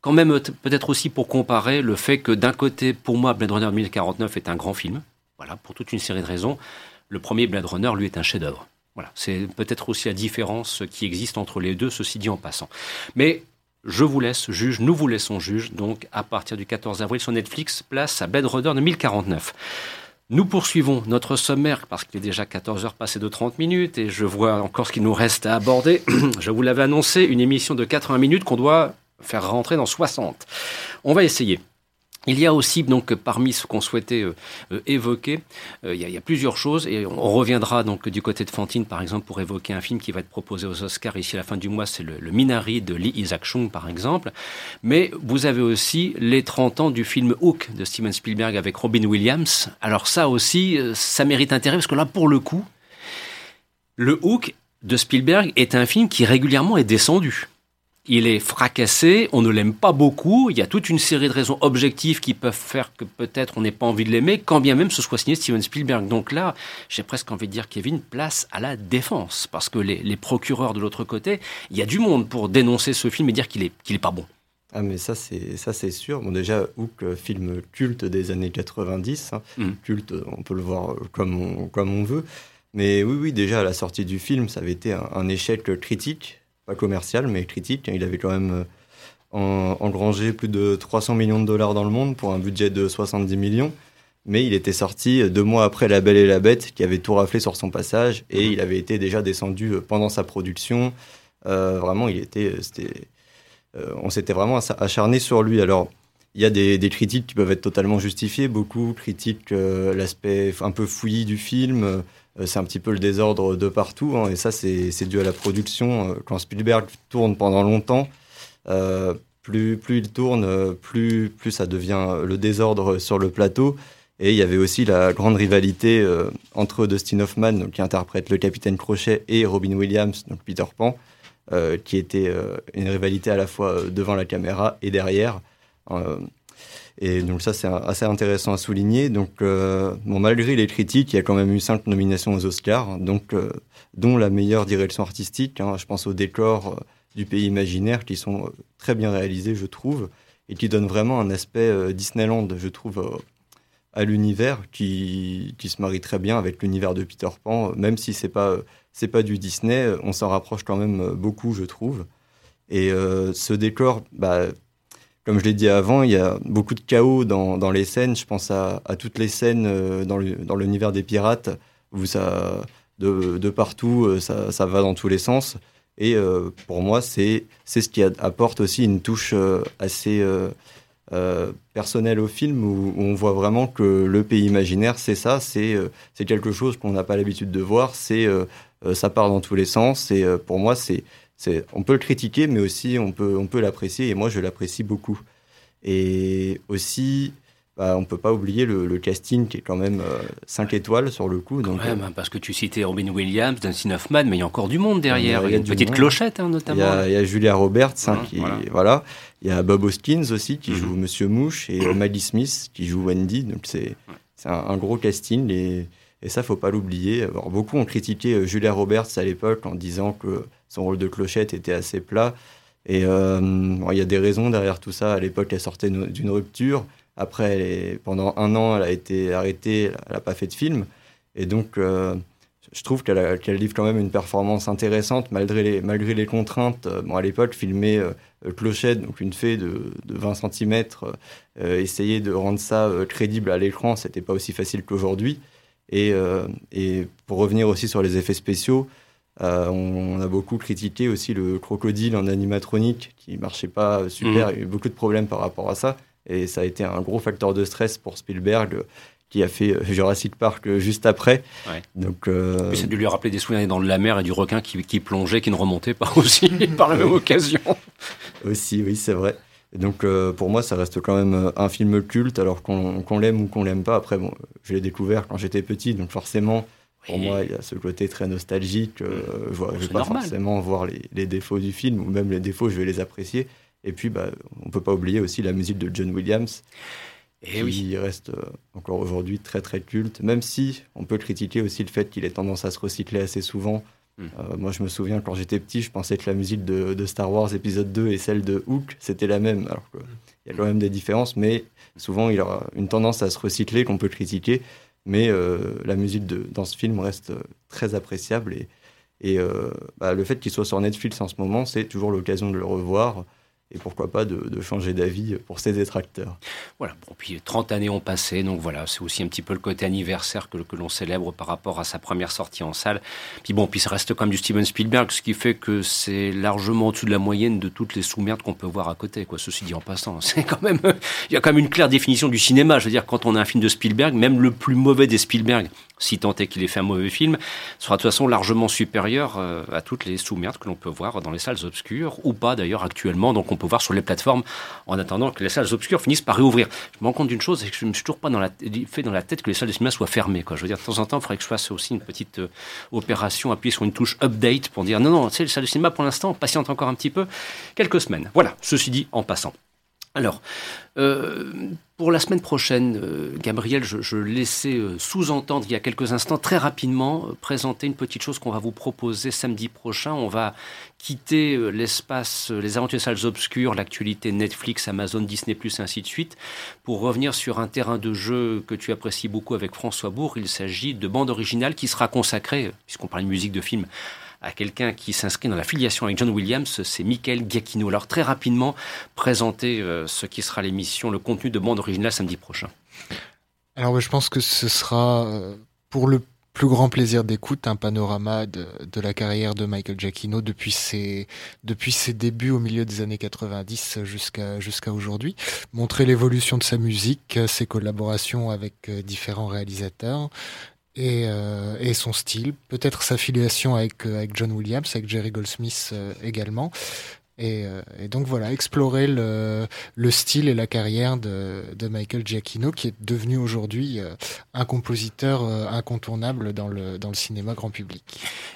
[SPEAKER 3] quand même peut-être aussi pour comparer le fait que d'un côté, pour moi, Blade Runner 2049 est un grand film, voilà, pour toute une série de raisons, le premier Blade Runner, lui, est un chef-d'œuvre. Voilà, c'est peut-être aussi la différence qui existe entre les deux, ceci dit en passant. Mais je vous laisse juge, nous vous laissons juge, donc à partir du 14 avril sur Netflix, place à Blade Runner 2049. Nous poursuivons notre sommaire parce qu'il est déjà 14 heures passées de 30 minutes et je vois encore ce qu'il nous reste à aborder. je vous l'avais annoncé, une émission de 80 minutes qu'on doit faire rentrer dans 60. On va essayer. Il y a aussi, donc, parmi ce qu'on souhaitait euh, euh, évoquer, euh, il, y a, plusieurs choses, et on, reviendra donc du côté de Fantine, par exemple, pour évoquer un film qui va être proposé aux Oscars ici à la fin du mois, c'est le, Minari de Lee Isaac-Chung, par exemple. Mais vous avez aussi les 30 ans du film Hook de Steven Spielberg avec Robin Williams. Alors ça aussi, ça mérite intérêt, parce que là, pour le coup, le Hook de Spielberg est un film qui régulièrement est descendu il est fracassé, on ne l'aime pas beaucoup, il y a toute une série de raisons objectives qui peuvent faire que peut-être on n'ait pas envie de l'aimer, quand bien même ce soit signé Steven Spielberg. Donc là, j'ai presque envie de dire, Kevin, place à la défense, parce que les, procureurs de l'autre côté, il y a du monde pour dénoncer ce film et dire qu'il est, qu'il est pas bon.
[SPEAKER 5] Ah mais ça c'est ça c'est sûr. Bon déjà Hook euh, film culte des années 90, hein. mm. culte on peut le voir comme on, comme on veut. Mais oui oui déjà à la sortie du film ça avait été un échec critique pas commercial, mais critique. Il avait quand même euh, engrangé plus de 300 millions de dollars dans le monde pour un budget de 70 millions. Mais il était sorti deux mois après La Belle et la Bête, qui avait tout raflé sur son passage, et mhm. il avait été déjà descendu euh, pendant sa production. Euh, vraiment, il était, on s'était vraiment acharné sur lui. Alors, il y a des, critiques qui peuvent être totalement justifiées. Beaucoup critiquent l'aspect un peu fouillis du film, euh, c'est un petit peu le désordre de partout. Hein, et ça, c'est dû à la production. Euh, quand Spielberg tourne pendant longtemps, euh, plus, il tourne, plus, ça devient le désordre sur le plateau. Et il y avait aussi la grande rivalité euh, entre Dustin Hoffman, qui interprète le capitaine Crochet, et Robin Williams, donc Peter Pan, euh, qui était euh, une rivalité à la fois devant la caméra et derrière. Et donc ça, c'est assez intéressant à souligner. Donc, bon, malgré les critiques, il y a quand même eu cinq nominations aux Oscars, donc, dont la meilleure direction artistique. Hein. je pense aux décors du pays imaginaire qui sont très bien réalisés, je trouve, et qui donnent vraiment un aspect Disneyland, je trouve à l'univers qui, qui, se marie très bien avec l'univers de Peter Pan, même si c'est pas c'est pas du Disney, on s'en rapproche quand même beaucoup, je trouve. Et euh, ce décor, bah, comme je l'ai dit avant, il y a beaucoup de chaos dans, dans les scènes. Je pense à, toutes les scènes euh, dans l'univers des pirates où ça, de, de partout, euh, ça, ça, va dans tous les sens. Et pour moi, c'est ce qui apporte aussi une touche assez euh, personnel au film où, on voit vraiment que le pays imaginaire, c'est ça, c'est euh, quelque chose qu'on n'a pas l'habitude de voir, euh, ça part dans tous les sens. Et pour moi, c'est on peut le critiquer, mais aussi on peut on peut l'apprécier. Et moi, je l'apprécie beaucoup. Et aussi, bah, on peut pas oublier le, casting qui est quand même 5 euh, étoiles sur le coup.
[SPEAKER 3] Donc, même, euh, hein, parce que tu citais Robin Williams, Dustin Hoffman, mais il y a encore du monde derrière. Il y a, une petite clochette hein, notamment.
[SPEAKER 5] Il y, a, Julia Roberts, hein, qui, voilà. Il y a Bob Hoskins aussi qui mhm. joue Monsieur Mouche et Maggie Smith qui joue Wendy. Donc c'est c'est un, gros casting et, et ça faut pas l'oublier. beaucoup ont critiqué euh, Julia Roberts à l'époque en disant que son rôle de clochette était assez plat. Et il y a des raisons derrière tout ça. À l'époque, elle sortait d'une rupture. Après, pendant un an, elle a été arrêtée, elle n'a pas fait de film. Et donc, euh, je trouve qu'elle livre quand même une performance intéressante malgré les, contraintes. Euh, bon, à l'époque, filmer euh, Clochette, donc une fée de, de 20 cm, essayer de rendre ça crédible à l'écran, c'était pas aussi facile qu'aujourd'hui. Et, pour revenir aussi sur les effets spéciaux, on, a beaucoup critiqué aussi le crocodile en animatronique qui marchait pas super. Mmh. Il y a eu beaucoup de problèmes par rapport à ça. Et ça a été un gros facteur de stress pour Spielberg qui a fait euh, Jurassic Park euh, juste après.
[SPEAKER 3] Donc, euh... ça a dû lui rappeler des souvenirs dans la mer et du requin qui, qui plongeait, qui ne remontait pas aussi par la même occasion.
[SPEAKER 5] Aussi, oui, c'est vrai. donc euh, pour moi, ça reste quand même un film culte, alors qu'on l'aime ou qu'on l'aime pas. Après, bon, je l'ai découvert quand j'étais petit, donc forcément, pour moi, il y a ce côté très nostalgique. je ne vais pas forcément voir les, les, défauts du film, ou même les défauts, je vais les apprécier. Et puis, bah, on peut pas oublier aussi la musique de John Williams, et eh qui reste euh, encore aujourd'hui très très culte, même si on peut critiquer aussi le fait qu'il ait tendance à se recycler assez souvent. Hmm. Euh, moi, je me souviens quand j'étais petit, je pensais que la musique de, Star Wars épisode 2 et celle de Hook, c'était la même. Alors qu'il y a quand même des différences, mais souvent il a une tendance à se recycler qu'on peut critiquer. Mais euh, la musique de, dans ce film reste très appréciable et, et bah, le fait qu'il soit sur Netflix en ce moment, c'est toujours l'occasion de le revoir et pourquoi pas de, changer d'avis pour ses détracteurs.
[SPEAKER 3] Voilà, bon, puis 30 années ont passé, donc voilà, c'est aussi un petit peu le côté anniversaire que, l'on célèbre par rapport à sa première sortie en salle. Puis bon, puis ça reste quand même du Steven Spielberg, ce qui fait que c'est largement au-dessus de la moyenne de toutes les sous-merdes qu'on peut voir à côté, quoi. Ceci dit en passant, c'est quand même, il y a quand même une claire définition du cinéma. Je veux dire, quand on a un film de Spielberg, même le plus mauvais des Spielberg, si tant est qu'il ait fait un mauvais film, sera de toute façon largement supérieur euh, à toutes les sous-merdes que l'on peut voir dans les salles obscures, ou pas d'ailleurs actuellement, donc on peut voir sur les plateformes en attendant que les salles obscures finissent par réouvrir. Je me rends compte d'une chose, c'est que je ne me suis toujours pas dans la, fait dans la tête que les salles de cinéma soient fermées. Je veux dire, de temps en temps, il faudrait que je fasse aussi une petite euh, opération, appuyer sur une touche update pour dire non, non, tu sais, les salles de cinéma pour l'instant, patiente encore un petit peu, quelques semaines. Voilà, ceci dit, en passant. Alors, euh, pour la semaine prochaine, euh, Gabriel, je, laissais euh, sous-entendre il y a quelques instants, très rapidement, présenter une petite chose qu'on va vous proposer samedi prochain. On va quitter l'espace, les aventures salles obscures, l'actualité Netflix, Amazon, Disney+, ainsi de suite, pour revenir sur un terrain de jeu que tu apprécies beaucoup avec François Bourg. Il s'agit de bande originale qui sera consacrée, puisqu'on parle de musique de film, à quelqu'un qui s'inscrit dans la filiation avec John Williams, c'est Michael Giacchino. Alors très rapidement, présenter euh, ce qui sera l'émission, le contenu de bande originale samedi prochain.
[SPEAKER 4] Alors je pense que ce sera euh, pour le plus grand plaisir d'écoute, un panorama de, la carrière de Michael Giacchino depuis ses, depuis ses débuts au milieu des années 90 jusqu'à jusqu'à aujourd'hui. Montrer l'évolution de sa musique, ses collaborations avec euh, différents réalisateurs, et, euh, son style, peut-être sa filiation avec, euh, avec John Williams, avec Jerry Goldsmith euh, également. Et, et donc voilà, explorer le, le, style et la carrière de, Michael Giacchino, qui est devenu aujourd'hui un compositeur incontournable dans le, dans le cinéma grand public.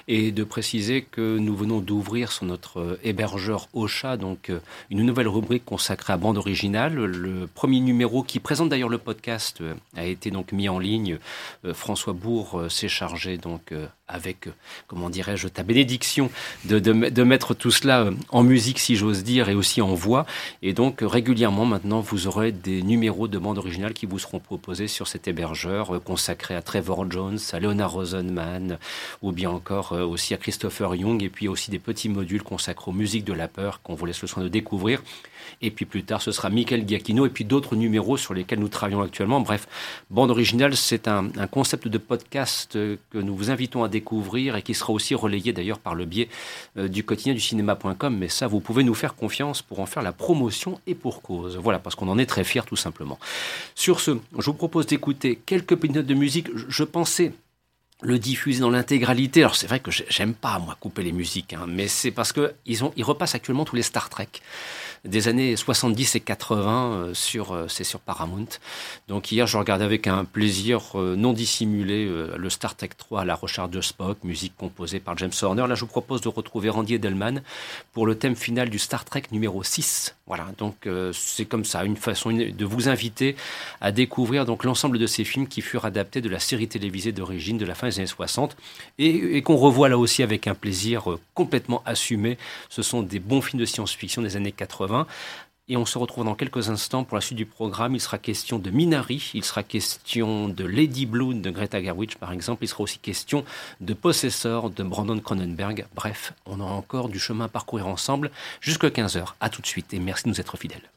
[SPEAKER 3] Et de préciser que nous venons d'ouvrir sur notre hébergeur Ocha, donc une nouvelle rubrique consacrée à bande originale. Le premier numéro qui présente d'ailleurs le podcast a été donc mis en ligne. François Bourg s'est chargé donc avec, comment dirais-je, ta bénédiction de, de, mettre tout cela euh, en musique, si j'ose dire, et aussi en voix. Et donc, régulièrement, maintenant, vous aurez des numéros de bande originale qui vous seront proposés sur cet hébergeur, euh, consacré à Trevor Jones, à Leonard Rosenman, ou bien encore euh, aussi à Christopher Young, et puis aussi des petits modules consacrés aux musiques de la peur qu'on vous laisse le soin de découvrir. Et puis plus tard, ce sera Michael Giacchino et puis d'autres numéros sur lesquels nous travaillons actuellement. Bref, Bande Originale, c'est un, concept de podcast que nous vous invitons à découvrir et qui sera aussi relayé d'ailleurs par le biais euh, du quotidien du cinéma.com. Mais ça, vous pouvez nous faire confiance pour en faire la promotion et pour cause. Voilà, parce qu'on en est très fiers tout simplement. Sur ce, je vous propose d'écouter quelques petites notes de musique. Je pensais le diffuser dans l'intégralité. Alors c'est vrai que j'aime pas moi couper les musiques, hein, mais c'est parce que ils ont ils repassent actuellement tous les Star Trek des années 70 et 80 euh, sur, euh, c'est sur Paramount. Donc hier, je regardais avec un plaisir euh, non dissimulé le Star Trek 3 à la recherche de Spock, musique composée par James Horner. Là, je vous propose de retrouver Randy Edelman pour le thème final du Star Trek numéro 6. Voilà, donc c'est comme ça, une façon de vous inviter à découvrir donc l'ensemble de ces films qui furent adaptés de la série télévisée d'origine de la fin des années 60 et, et qu'on revoit là aussi avec un plaisir complètement assumé. Ce sont des bons films de science-fiction des années 80 et on se retrouve dans quelques instants pour la suite du programme. Il sera question de Minari, il sera question de Lady Blue de Greta Gerwig par exemple, il sera aussi question de Possessor de Brandon Cronenberg. Bref, on aura encore du chemin à parcourir ensemble jusqu'à 15h. A tout de suite et merci de nous être fidèles.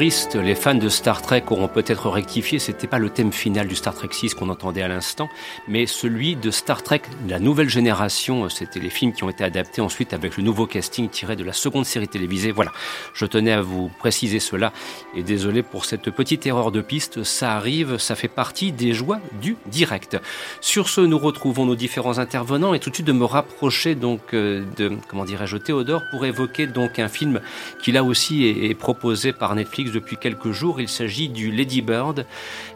[SPEAKER 3] Les fans de Star Trek auront peut-être rectifié, c'était pas le thème final du Star Trek 6 qu'on entendait à l'instant, mais celui de Star Trek, la nouvelle génération, c'était les films qui ont été adaptés ensuite avec le nouveau casting tiré de la seconde série télévisée. Voilà, je tenais à vous préciser cela et désolé pour cette petite erreur de piste, ça arrive, ça fait partie des joies du direct. Sur ce, nous retrouvons nos différents intervenants et tout de suite de me rapprocher donc euh, de, comment dirais-je, Théodore pour évoquer donc un film qui là aussi est proposé par Netflix depuis quelques jours. Il s'agit du Lady Bird,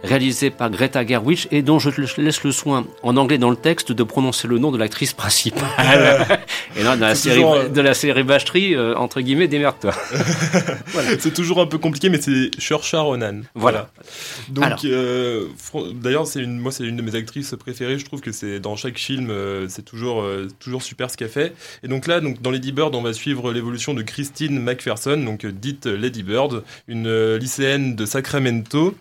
[SPEAKER 3] réalisé par Greta Gerwig et dont je laisse le soin, en anglais dans le texte, de prononcer le nom de l'actrice principale. et non, dans la série, euh, de la série euh, entre guillemets, démerde-toi.
[SPEAKER 6] C'est toujours un peu compliqué, mais c'est Saoirse Ronan.
[SPEAKER 3] Voilà.
[SPEAKER 6] Donc, euh, d'ailleurs, c'est une, moi, c'est une de mes actrices préférées. Je trouve que c'est dans chaque film, c'est toujours, toujours super ce qu'elle fait. Et donc là, donc dans Lady Bird, on va suivre l'évolution de Christine McPherson, donc dite Lady Bird, une euh, lycéenne de Sacramento.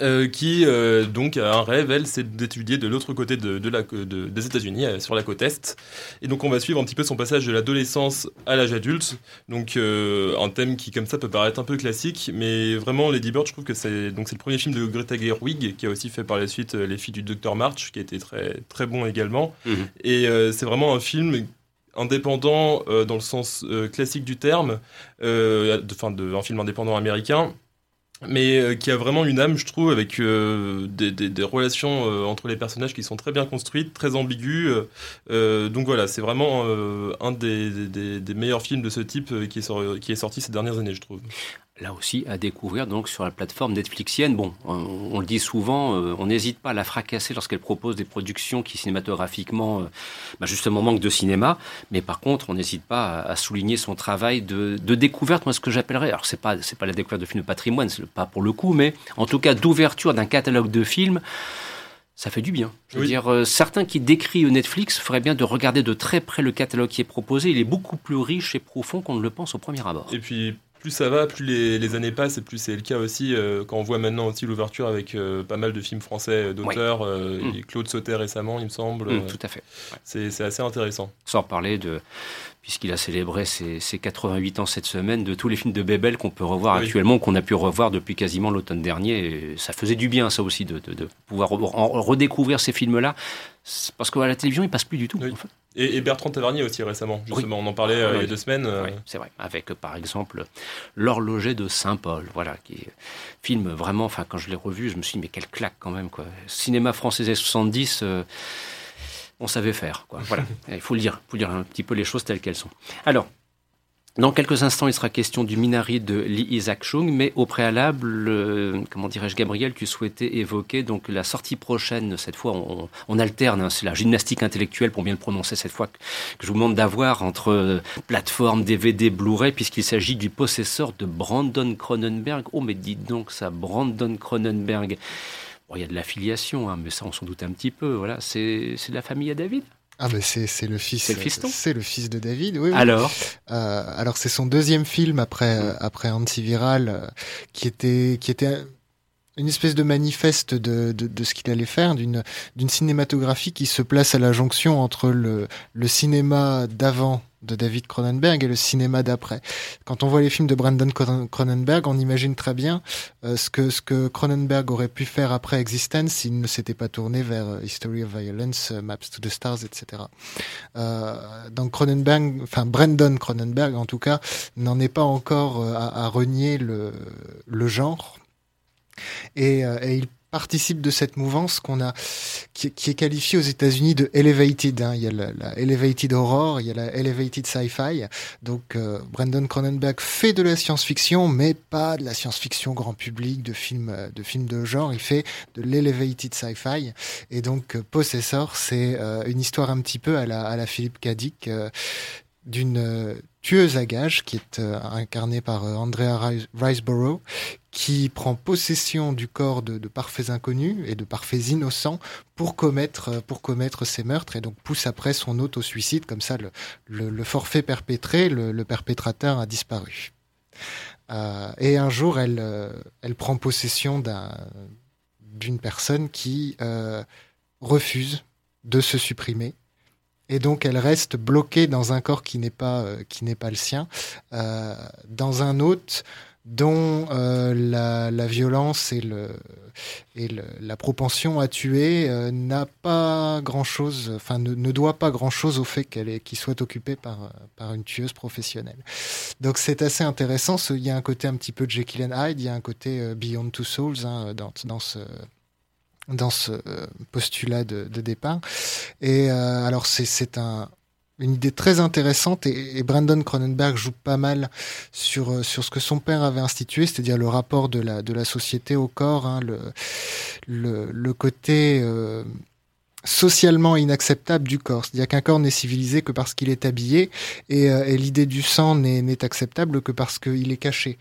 [SPEAKER 6] Euh, qui euh, donc a un rêve, elle, c'est d'étudier de l'autre côté de, la, des États-Unis, sur la côte est. Et donc on va suivre un petit peu son passage de l'adolescence à l'âge adulte. Donc un thème qui comme ça peut paraître un peu classique, mais vraiment Lady Bird, je trouve que c'est donc c'est le premier film de Greta Gerwig qui a aussi fait par la suite Les filles du Docteur March, qui été très très bon également. Mhm. Et c'est vraiment un film indépendant euh, dans le sens euh, classique du terme, euh, de, film indépendant américain, mais qui a vraiment une âme, je trouve, avec des, relations entre les personnages qui sont très bien construites, très ambiguës. donc voilà, c'est vraiment un des, meilleurs films de ce type qui est sorti ces dernières années, je trouve
[SPEAKER 3] là aussi à découvrir donc sur la plateforme Netflixienne. Bon, on, le dit souvent, euh, on n'hésite pas à la fracasser lorsqu'elle propose des productions qui cinématographiquement, euh, bah, justement, manquent de cinéma. Mais par contre, on n'hésite pas à, souligner son travail de, découverte, moi ce que j'appellerais, alors c'est pas c'est pas la découverte de films de patrimoine, c'est pas pour le coup, mais en tout cas d'ouverture d'un catalogue de films ça fait du bien. Je veux dire, euh, certains qui décrivent Netflix feraient bien de regarder de très près le catalogue qui est proposé. Il est beaucoup plus riche et profond qu'on ne le pense au premier abord.
[SPEAKER 6] Et puis, plus ça va, plus les, années passent, et plus c'est le cas aussi euh, quand on voit maintenant aussi l'ouverture avec euh, pas mal de films français euh, d'auteurs. Mm. Claude Sauter récemment, il me semble.
[SPEAKER 3] Mm, tout à fait.
[SPEAKER 6] C'est assez intéressant.
[SPEAKER 3] Sans parler de, puisqu'il a célébré ses, 88 ans cette semaine, de tous les films de Bebel qu'on peut revoir actuellement, qu'on a pu revoir depuis quasiment l'automne dernier. ça faisait du bien, ça aussi, de, pouvoir redécouvrir ces films-là. Parce qu'à la télévision, ils passent plus du tout. En fait.
[SPEAKER 6] Et, Bertrand Tavernier aussi récemment, justement, on en parlait euh, il y a deux semaines.
[SPEAKER 3] Euh. C'est vrai, avec par exemple L'horloger de Saint-Paul, voilà, qui est film vraiment, enfin quand je l'ai revu, je me suis dit mais quelle claque quand même quoi. Cinéma français des 70, euh, on savait faire quoi. Voilà, il faut le dire, il faut dire un petit peu les choses telles qu'elles sont. Alors, dans quelques instants, il sera question du Minari de Lee Isaac Chung, mais au préalable, comment dirais-je, Gabriel, tu souhaitais évoquer donc la sortie prochaine. Cette fois, on, alterne, hein, c'est la gymnastique intellectuelle pour bien le prononcer cette fois que, je vous demande d'avoir entre euh, plateforme, DVD, Blu-ray, puisqu'il s'agit du possesseur de Brandon Cronenberg. Oh, mais dites donc ça, Brandon Cronenberg. Il y a de l'affiliation, hein, mais ça, on s'en doute un petit peu. Voilà, c'est de la famille à David?
[SPEAKER 4] Ah ben c'est le fils
[SPEAKER 3] c'est le fiston?
[SPEAKER 4] c'est le fils de David oui,
[SPEAKER 3] alors?
[SPEAKER 4] Euh, alors c'est son deuxième film après euh, après Antiviral euh, qui était qui était une espèce de manifeste de, de, de ce qu'il allait faire, d'une d'une cinématographie qui se place à la jonction entre le, le cinéma d'avant de David Cronenberg et le cinéma d'après. Quand on voit les films de Brandon Cronenberg, on imagine très bien euh, ce que ce que Cronenberg aurait pu faire après Existence s'il ne s'était pas tourné vers euh, History of Violence, euh, Maps to the Stars, etc. donc Cronenberg, enfin Brandon Cronenberg en tout cas, n'en est pas encore à, renier le, le genre. Et, et il participe de cette mouvance qu'on a, qui, est qualifiée aux États-Unis de elevated. Hein. Il y a la, elevated horror, il y a la elevated sci-fi. Donc euh, Brandon Cronenberg fait de la science-fiction, mais pas de la science-fiction grand public, de films, euh, de films de genre. Il fait de l'elevated sci-fi. Et donc euh, Possessor, c'est une histoire un petit peu à la, à la Philippe Dick d'une tueuse à gages qui est incarnée par Andrea Riceborough qui prend possession du corps de, parfaits inconnus et de parfaits innocents pour commettre, pour commettre ces meurtres et donc pousse après son auto-suicide. Comme ça, le, forfait perpétré, le, perpétrateur a disparu. Euh, et un jour, elle, euh, elle prend possession d'une personne qui euh, refuse de se supprimer. Et donc elle reste bloquée dans un corps qui n'est pas, qui n'est pas le sien, dans un autre dont la, la, violence et, le, et la propension à tuer n'a pas grand-chose, enfin ne, ne, doit pas grand-chose au fait qu'elle qu'il soit occupé par, par une tueuse professionnelle. Donc c'est assez intéressant. Il y a un côté un petit peu Jekyll and Hyde, il y a un côté Beyond Two Souls hein, dans, ce dans ce postulat de, de départ. Et euh, alors c'est un une idée très intéressante et, Brandon Cronenberg joue pas mal sur euh, sur ce que son père avait institué, c'est-à-dire le rapport de la de la société au corps, hein, le, le, côté euh, socialement inacceptable du corps. C'est-à-dire qu'un corps n'est civilisé que parce qu'il est habillé et, et l'idée du sang n'est acceptable que parce qu'il est caché.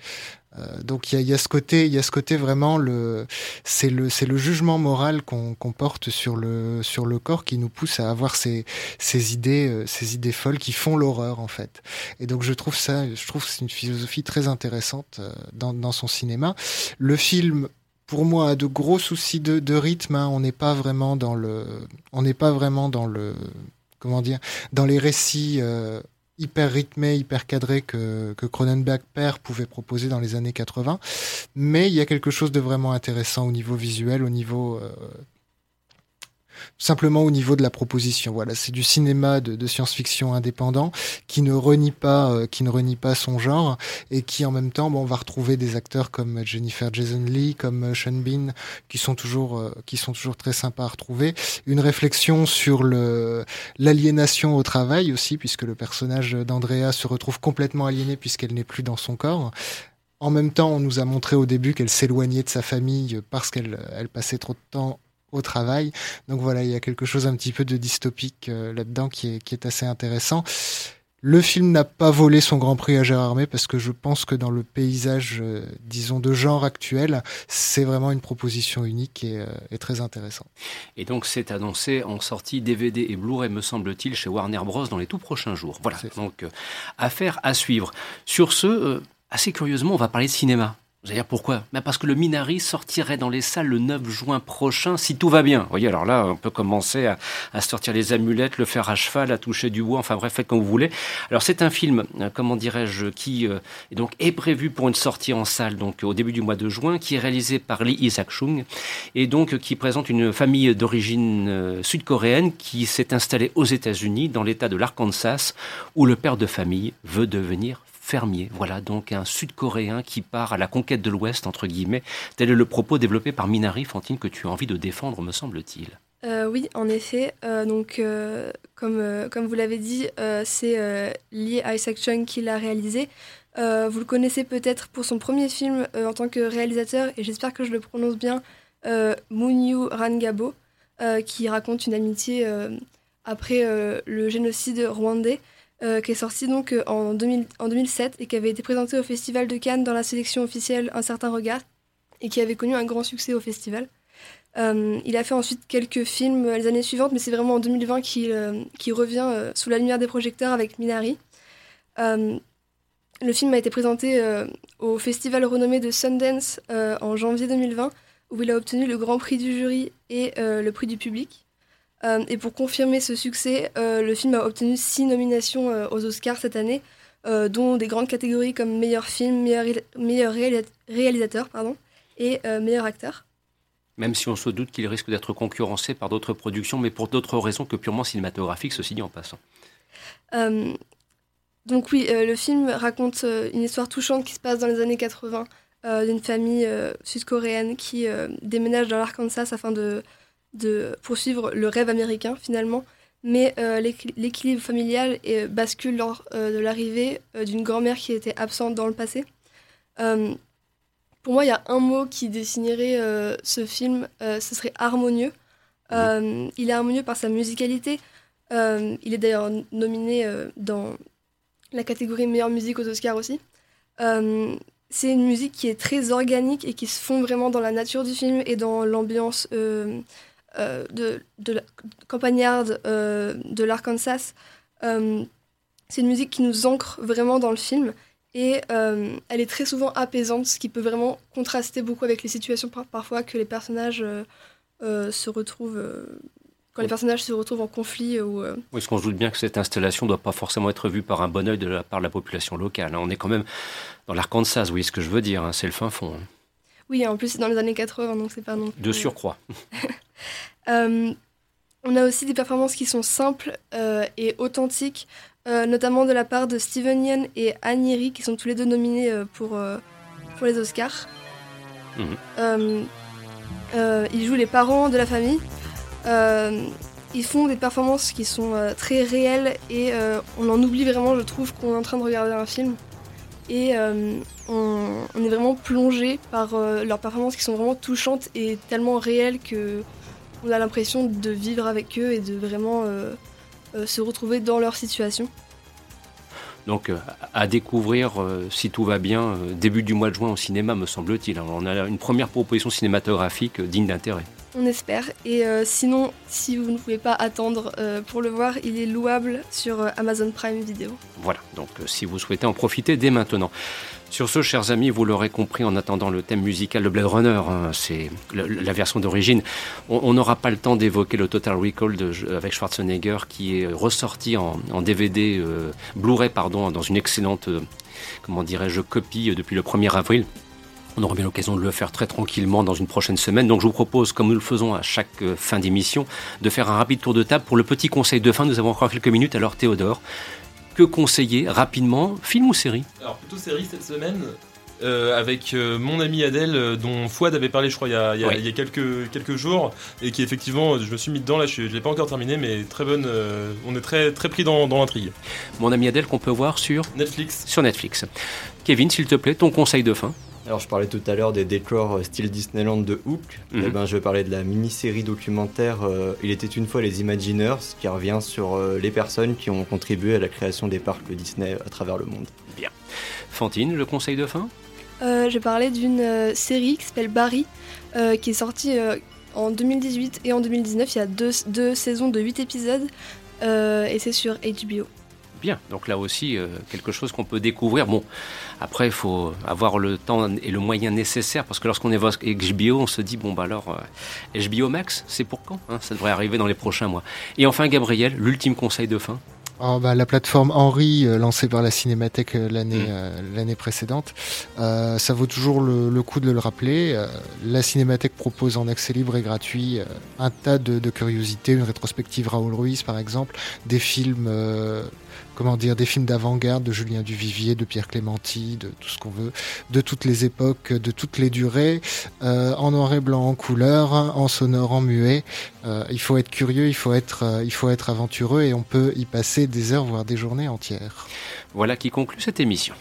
[SPEAKER 4] Euh, donc il y a, y a, ce côté, il y a ce côté vraiment le, c'est le, c'est le jugement moral qu'on porte sur le sur le corps qui nous pousse à avoir ces ces idées, euh, ces idées folles qui font l'horreur en fait. Et donc je trouve ça, je trouve c'est une philosophie très intéressante euh, dans, dans son cinéma. Le film pour moi de gros soucis de, rythme. Hein. On n'est pas vraiment dans le, on n'est pas vraiment dans le, comment dire, dans les récits euh, hyper rythmé, hyper cadré que, que Cronenberg père pouvait proposer dans les années 80. Mais il y a quelque chose de vraiment intéressant au niveau visuel, au niveau euh, simplement au niveau de la proposition. Voilà, c'est du cinéma de, science-fiction indépendant qui ne renie pas, euh, qui ne renie pas son genre et qui en même temps, bon, on va retrouver des acteurs comme Jennifer Jason Lee, comme euh, Sean Bean, qui sont toujours, euh, qui sont toujours très sympas à retrouver. Une réflexion sur l'aliénation au travail aussi, puisque le personnage d'Andrea se retrouve complètement aliéné puisqu'elle n'est plus dans son corps. En même temps, on nous a montré au début qu'elle s'éloignait de sa famille parce qu'elle elle passait trop de temps au travail. Donc voilà, il y a quelque chose un petit peu de dystopique euh, là-dedans qui est, qui est assez intéressant. Le film n'a pas volé son Grand Prix à Gérard May parce que je pense que dans le paysage, euh, disons, de genre actuel, c'est vraiment une proposition unique et, euh, et très intéressante.
[SPEAKER 3] Et donc c'est annoncé en sortie DVD et Blu-ray, me semble-t-il, chez Warner Bros. dans les tout prochains jours. Voilà, donc affaire à suivre. Sur ce, assez curieusement, on va parler de cinéma. Vous allez dire pourquoi? Ben Parce que le Minari sortirait dans les salles le 9 juin prochain, si tout va bien. Vous voyez, alors là, on peut commencer à, à, sortir les amulettes, le faire à cheval, à toucher du bois, enfin bref, faites comme vous voulez. Alors c'est un film, euh, comment dirais-je, qui euh, est donc est prévu pour une sortie en salle donc au début du mois de juin, qui est réalisé par Lee Isaac-chung, et donc qui présente une famille d'origine euh, sud-coréenne qui s'est installée aux États-Unis, dans l'État de l'Arkansas, où le père de famille veut devenir Voilà donc un Sud-Coréen qui part à la conquête de l'Ouest, entre guillemets. Tel est le propos développé par Minari, Fantine, que tu as envie de défendre, me semble-t-il.
[SPEAKER 7] Euh, oui, en effet. Euh, donc, euh, comme, comme vous l'avez dit, c'est Lee Isaac Chung qui l'a réalisé. vous le connaissez peut-être pour son premier film en tant que réalisateur, et j'espère que je le prononce bien, Munyu Rangabo, qui raconte une amitié après le génocide rwandais. Euh, qui est sorti donc euh, en, 2007 et qui avait été présenté au Festival de Cannes dans la sélection officielle Un certain regard et qui avait connu un grand succès au festival. Euh, il a fait ensuite quelques films les années suivantes, mais c'est vraiment en 2020 qu'il revient sous la lumière des projecteurs avec Minari. le film a été présenté au festival renommé de Sundance en janvier 2020, où il a obtenu le grand prix du jury et le prix du public. Euh, et pour confirmer ce succès, euh, le film a obtenu six nominations euh, aux Oscars cette année, dont des grandes catégories comme meilleur film, meilleur, meilleur réalisateur pardon, et meilleur acteur.
[SPEAKER 3] Même si on se doute qu'il risque d'être concurrencé par d'autres productions, mais pour d'autres raisons que purement cinématographiques, ceci dit en passant.
[SPEAKER 7] donc oui, le film raconte une histoire touchante qui se passe dans les années 80 d'une famille sud-coréenne qui déménage dans l'Arkansas afin de de poursuivre le rêve américain finalement, mais euh, l'équilibre familial bascule lors euh, de l'arrivée euh, d'une grand-mère qui était absente dans le passé. pour moi, il y a un mot qui désignerait ce film, ce serait harmonieux. il est harmonieux par sa musicalité. il est d'ailleurs nominé dans la catégorie meilleure musique aux Oscars aussi. c'est une musique qui est très organique et qui se fond vraiment dans la nature du film et dans l'ambiance euh, de, de, la campagnarde euh, de l'Arkansas. Euh, c'est une musique qui nous ancre vraiment dans le film et elle est très souvent apaisante, ce qui peut vraiment contraster beaucoup avec les situations parfois que les personnages se retrouvent quand les personnages se retrouvent en conflit. Ou,
[SPEAKER 3] Oui, parce qu'on se doute bien que cette installation ne doit pas forcément être vue par un bon oeil de la part de la population locale. Hein. On est quand même dans l'Arkansas, voyez ce que je veux dire, hein. c'est le fin fond. Hein.
[SPEAKER 7] Oui, en plus c'est dans les années 80, donc c'est pas non
[SPEAKER 3] De surcroît.
[SPEAKER 7] on a aussi des performances qui sont simples et authentiques. Euh, notamment de la part de Steven Yeun et Annie qui sont tous les deux nominés euh, pour, euh, pour les Oscars. Mhm. ils jouent les parents de la famille. ils font des performances qui sont très réelles et on en oublie vraiment, je trouve, qu'on est en train de regarder un film. Et on, est vraiment plongé par leurs performances qui sont vraiment touchantes et tellement réelles que on a l'impression de vivre avec eux et de vraiment euh, se retrouver dans leur situation.
[SPEAKER 3] Donc euh, à découvrir, euh, si tout va bien, début du mois de juin au cinéma, me semble-t-il. On a une première proposition cinématographique digne d'intérêt.
[SPEAKER 7] On espère. Et sinon, si vous ne pouvez pas attendre pour le voir, il est louable sur Amazon Prime Video.
[SPEAKER 3] Voilà, donc si vous souhaitez en profiter dès maintenant. Sur ce, chers amis, vous l'aurez compris en attendant le thème musical de Blade Runner, hein, c'est la version d'origine. On n'aura pas le temps d'évoquer le Total Recall avec Schwarzenegger qui est ressorti en, DVD, euh, Blu-ray, pardon, dans une excellente, euh, comment dirais-je, copie euh, depuis le 1er avril. On aura bien l'occasion de le faire très tranquillement dans une prochaine semaine. Donc je vous propose, comme nous le faisons à chaque fin d'émission, de faire un rapide tour de table pour le petit conseil de fin. Nous avons encore quelques minutes. Alors Théodore, que conseiller rapidement, film ou série?
[SPEAKER 6] Alors plutôt série cette semaine. Euh, avec euh, mon ami Adèle, euh, dont Fouad avait parlé, je crois, il y a, quelques, quelques jours, et qui effectivement, je me suis mis dedans, là, je ne l'ai pas encore terminé, mais très bonne, on est très, très pris dans, dans l'intrigue.
[SPEAKER 3] Mon ami Adèle, qu'on peut voir sur
[SPEAKER 6] Netflix.
[SPEAKER 3] Sur Netflix. Kevin, s'il te plaît, ton conseil de fin
[SPEAKER 5] alors je parlais tout à l'heure des décors euh, style Disneyland de Hook. Et mhm. eh ben, je vais parler de la mini-série documentaire euh, Il était une fois les Imagineers qui revient sur euh, les personnes qui ont contribué à la création des parcs Disney à travers le monde.
[SPEAKER 3] Bien. Fantine, le conseil de fin?
[SPEAKER 7] Je parlais d'une série qui s'appelle Barry qui est sortie en 2018 et en 2019. Il y a deux, deux saisons de 8 épisodes et c'est sur HBO.
[SPEAKER 3] Bien, donc là aussi, euh, quelque chose qu'on peut découvrir. Bon, après, il faut avoir le temps et le moyen nécessaire, parce que lorsqu'on évoque HBO, on se dit, bon, bah alors, euh, HBO Max, c'est pour quand hein? Ça devrait arriver dans les prochains mois. Et enfin, Gabriel, l'ultime conseil de fin
[SPEAKER 4] Oh, bah, la plateforme Henri, euh, lancée par la Cinémathèque l'année mm. l'année précédente, ça vaut toujours le, coup de le rappeler. la Cinémathèque propose en accès libre et gratuit un tas de, de, curiosités, une rétrospective Raoul Ruiz par exemple, des films comment dire, des films d'avant-garde de Julien Duvivier, de Pierre Clémenti, de tout ce qu'on veut, de toutes les époques, de toutes les durées, euh, en noir et blanc, en couleur, en sonore, en muet. Euh, il faut être curieux, il faut être, euh, il faut être aventureux et on peut y passer des heures, voire des journées entières.
[SPEAKER 3] Voilà qui conclut cette émission.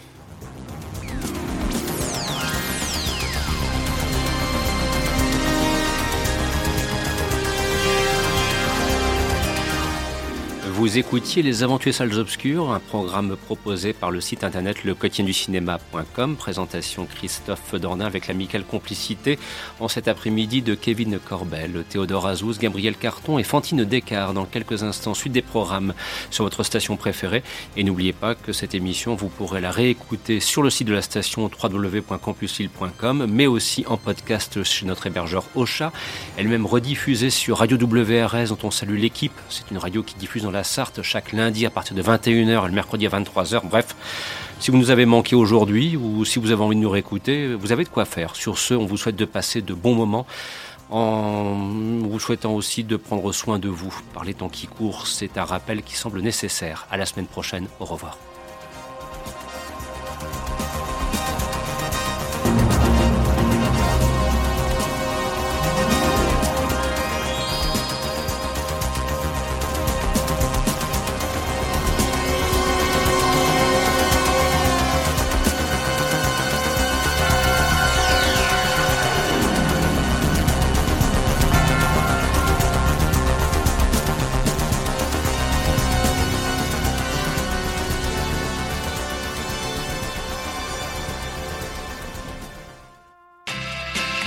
[SPEAKER 3] Vous écoutiez Les Aventures Salles Obscures, un programme proposé par le site internet le du cinéma.com. Présentation Christophe Dornin avec l'amicale complicité en cet après-midi de Kevin Corbel, Théodore Azouz, Gabriel Carton et Fantine Descartes. Dans quelques instants, suite des programmes sur votre station préférée. Et n'oubliez pas que cette émission, vous pourrez la réécouter sur le site de la station www.campusil.com, mais aussi en podcast chez notre hébergeur Ocha, elle-même rediffusée sur Radio WRS, dont on salue l'équipe. C'est une radio qui diffuse dans la Chaque lundi à partir de 21h et le mercredi à 23h. Bref, si vous nous avez manqué aujourd'hui ou si vous avez envie de nous réécouter, vous avez de quoi faire. Sur ce, on vous souhaite de passer de bons moments en vous souhaitant aussi de prendre soin de vous. Par les temps qui courent, c'est un rappel qui semble nécessaire. À la semaine prochaine. Au revoir.